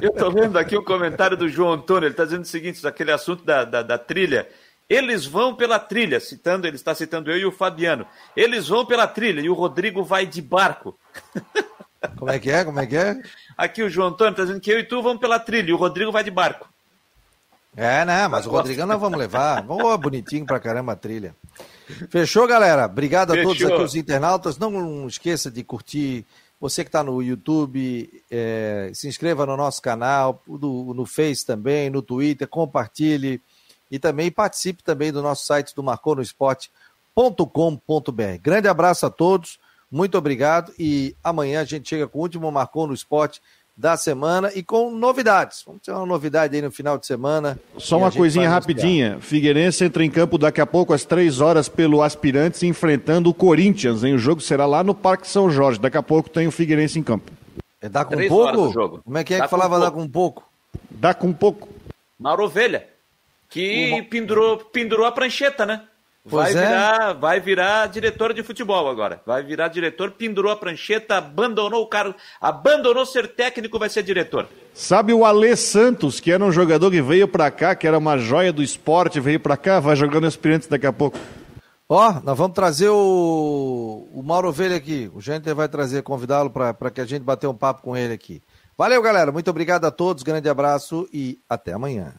B: Eu tô vendo aqui o um comentário do João Antônio. Ele tá dizendo o seguinte: aquele assunto da, da, da trilha. Eles vão pela trilha, citando, ele está citando eu e o Fabiano. Eles vão pela trilha e o Rodrigo vai de barco.
A: Como é que é? Como é que é?
B: Aqui o João Antônio está dizendo que eu e tu vamos pela trilha e o Rodrigo vai de barco.
A: É, né? Mas o Rodrigão nós vamos levar. Boa, bonitinho pra caramba a trilha. Fechou, galera? Obrigado a Fechou. todos aqui, os internautas. Não esqueça de curtir. Você que está no YouTube, é, se inscreva no nosso canal, no, no Face também, no Twitter, compartilhe e também participe também do nosso site do marconosport.com.br. Grande abraço a todos, muito obrigado e amanhã a gente chega com o último Marcou no Esporte da semana e com novidades. Vamos ter uma novidade aí no final de semana.
C: Só uma coisinha rapidinha. Figueirense entra em campo daqui a pouco às três horas pelo Aspirantes enfrentando o Corinthians. Hein? O jogo será lá no Parque São Jorge. Daqui a pouco tem o Figueirense em campo.
A: É dar com três pouco? Como é que é dá que falava dar com pouco?
C: Dá com pouco.
B: Mauro Ovelha, que Uma... pendurou, pendurou a prancheta, né? Vai é. virar, vai virar diretor de futebol agora. Vai virar diretor, pendurou a prancheta, abandonou o cargo, abandonou ser técnico, vai ser diretor.
C: Sabe o Alê Santos, que era um jogador que veio para cá, que era uma joia do esporte, veio para cá, vai jogando experientes daqui a pouco.
A: Ó, oh, nós vamos trazer o, o Mauro Ovelha aqui. O gente vai trazer, convidá-lo para que a gente bater um papo com ele aqui. Valeu, galera. Muito obrigado a todos. Grande abraço e até amanhã.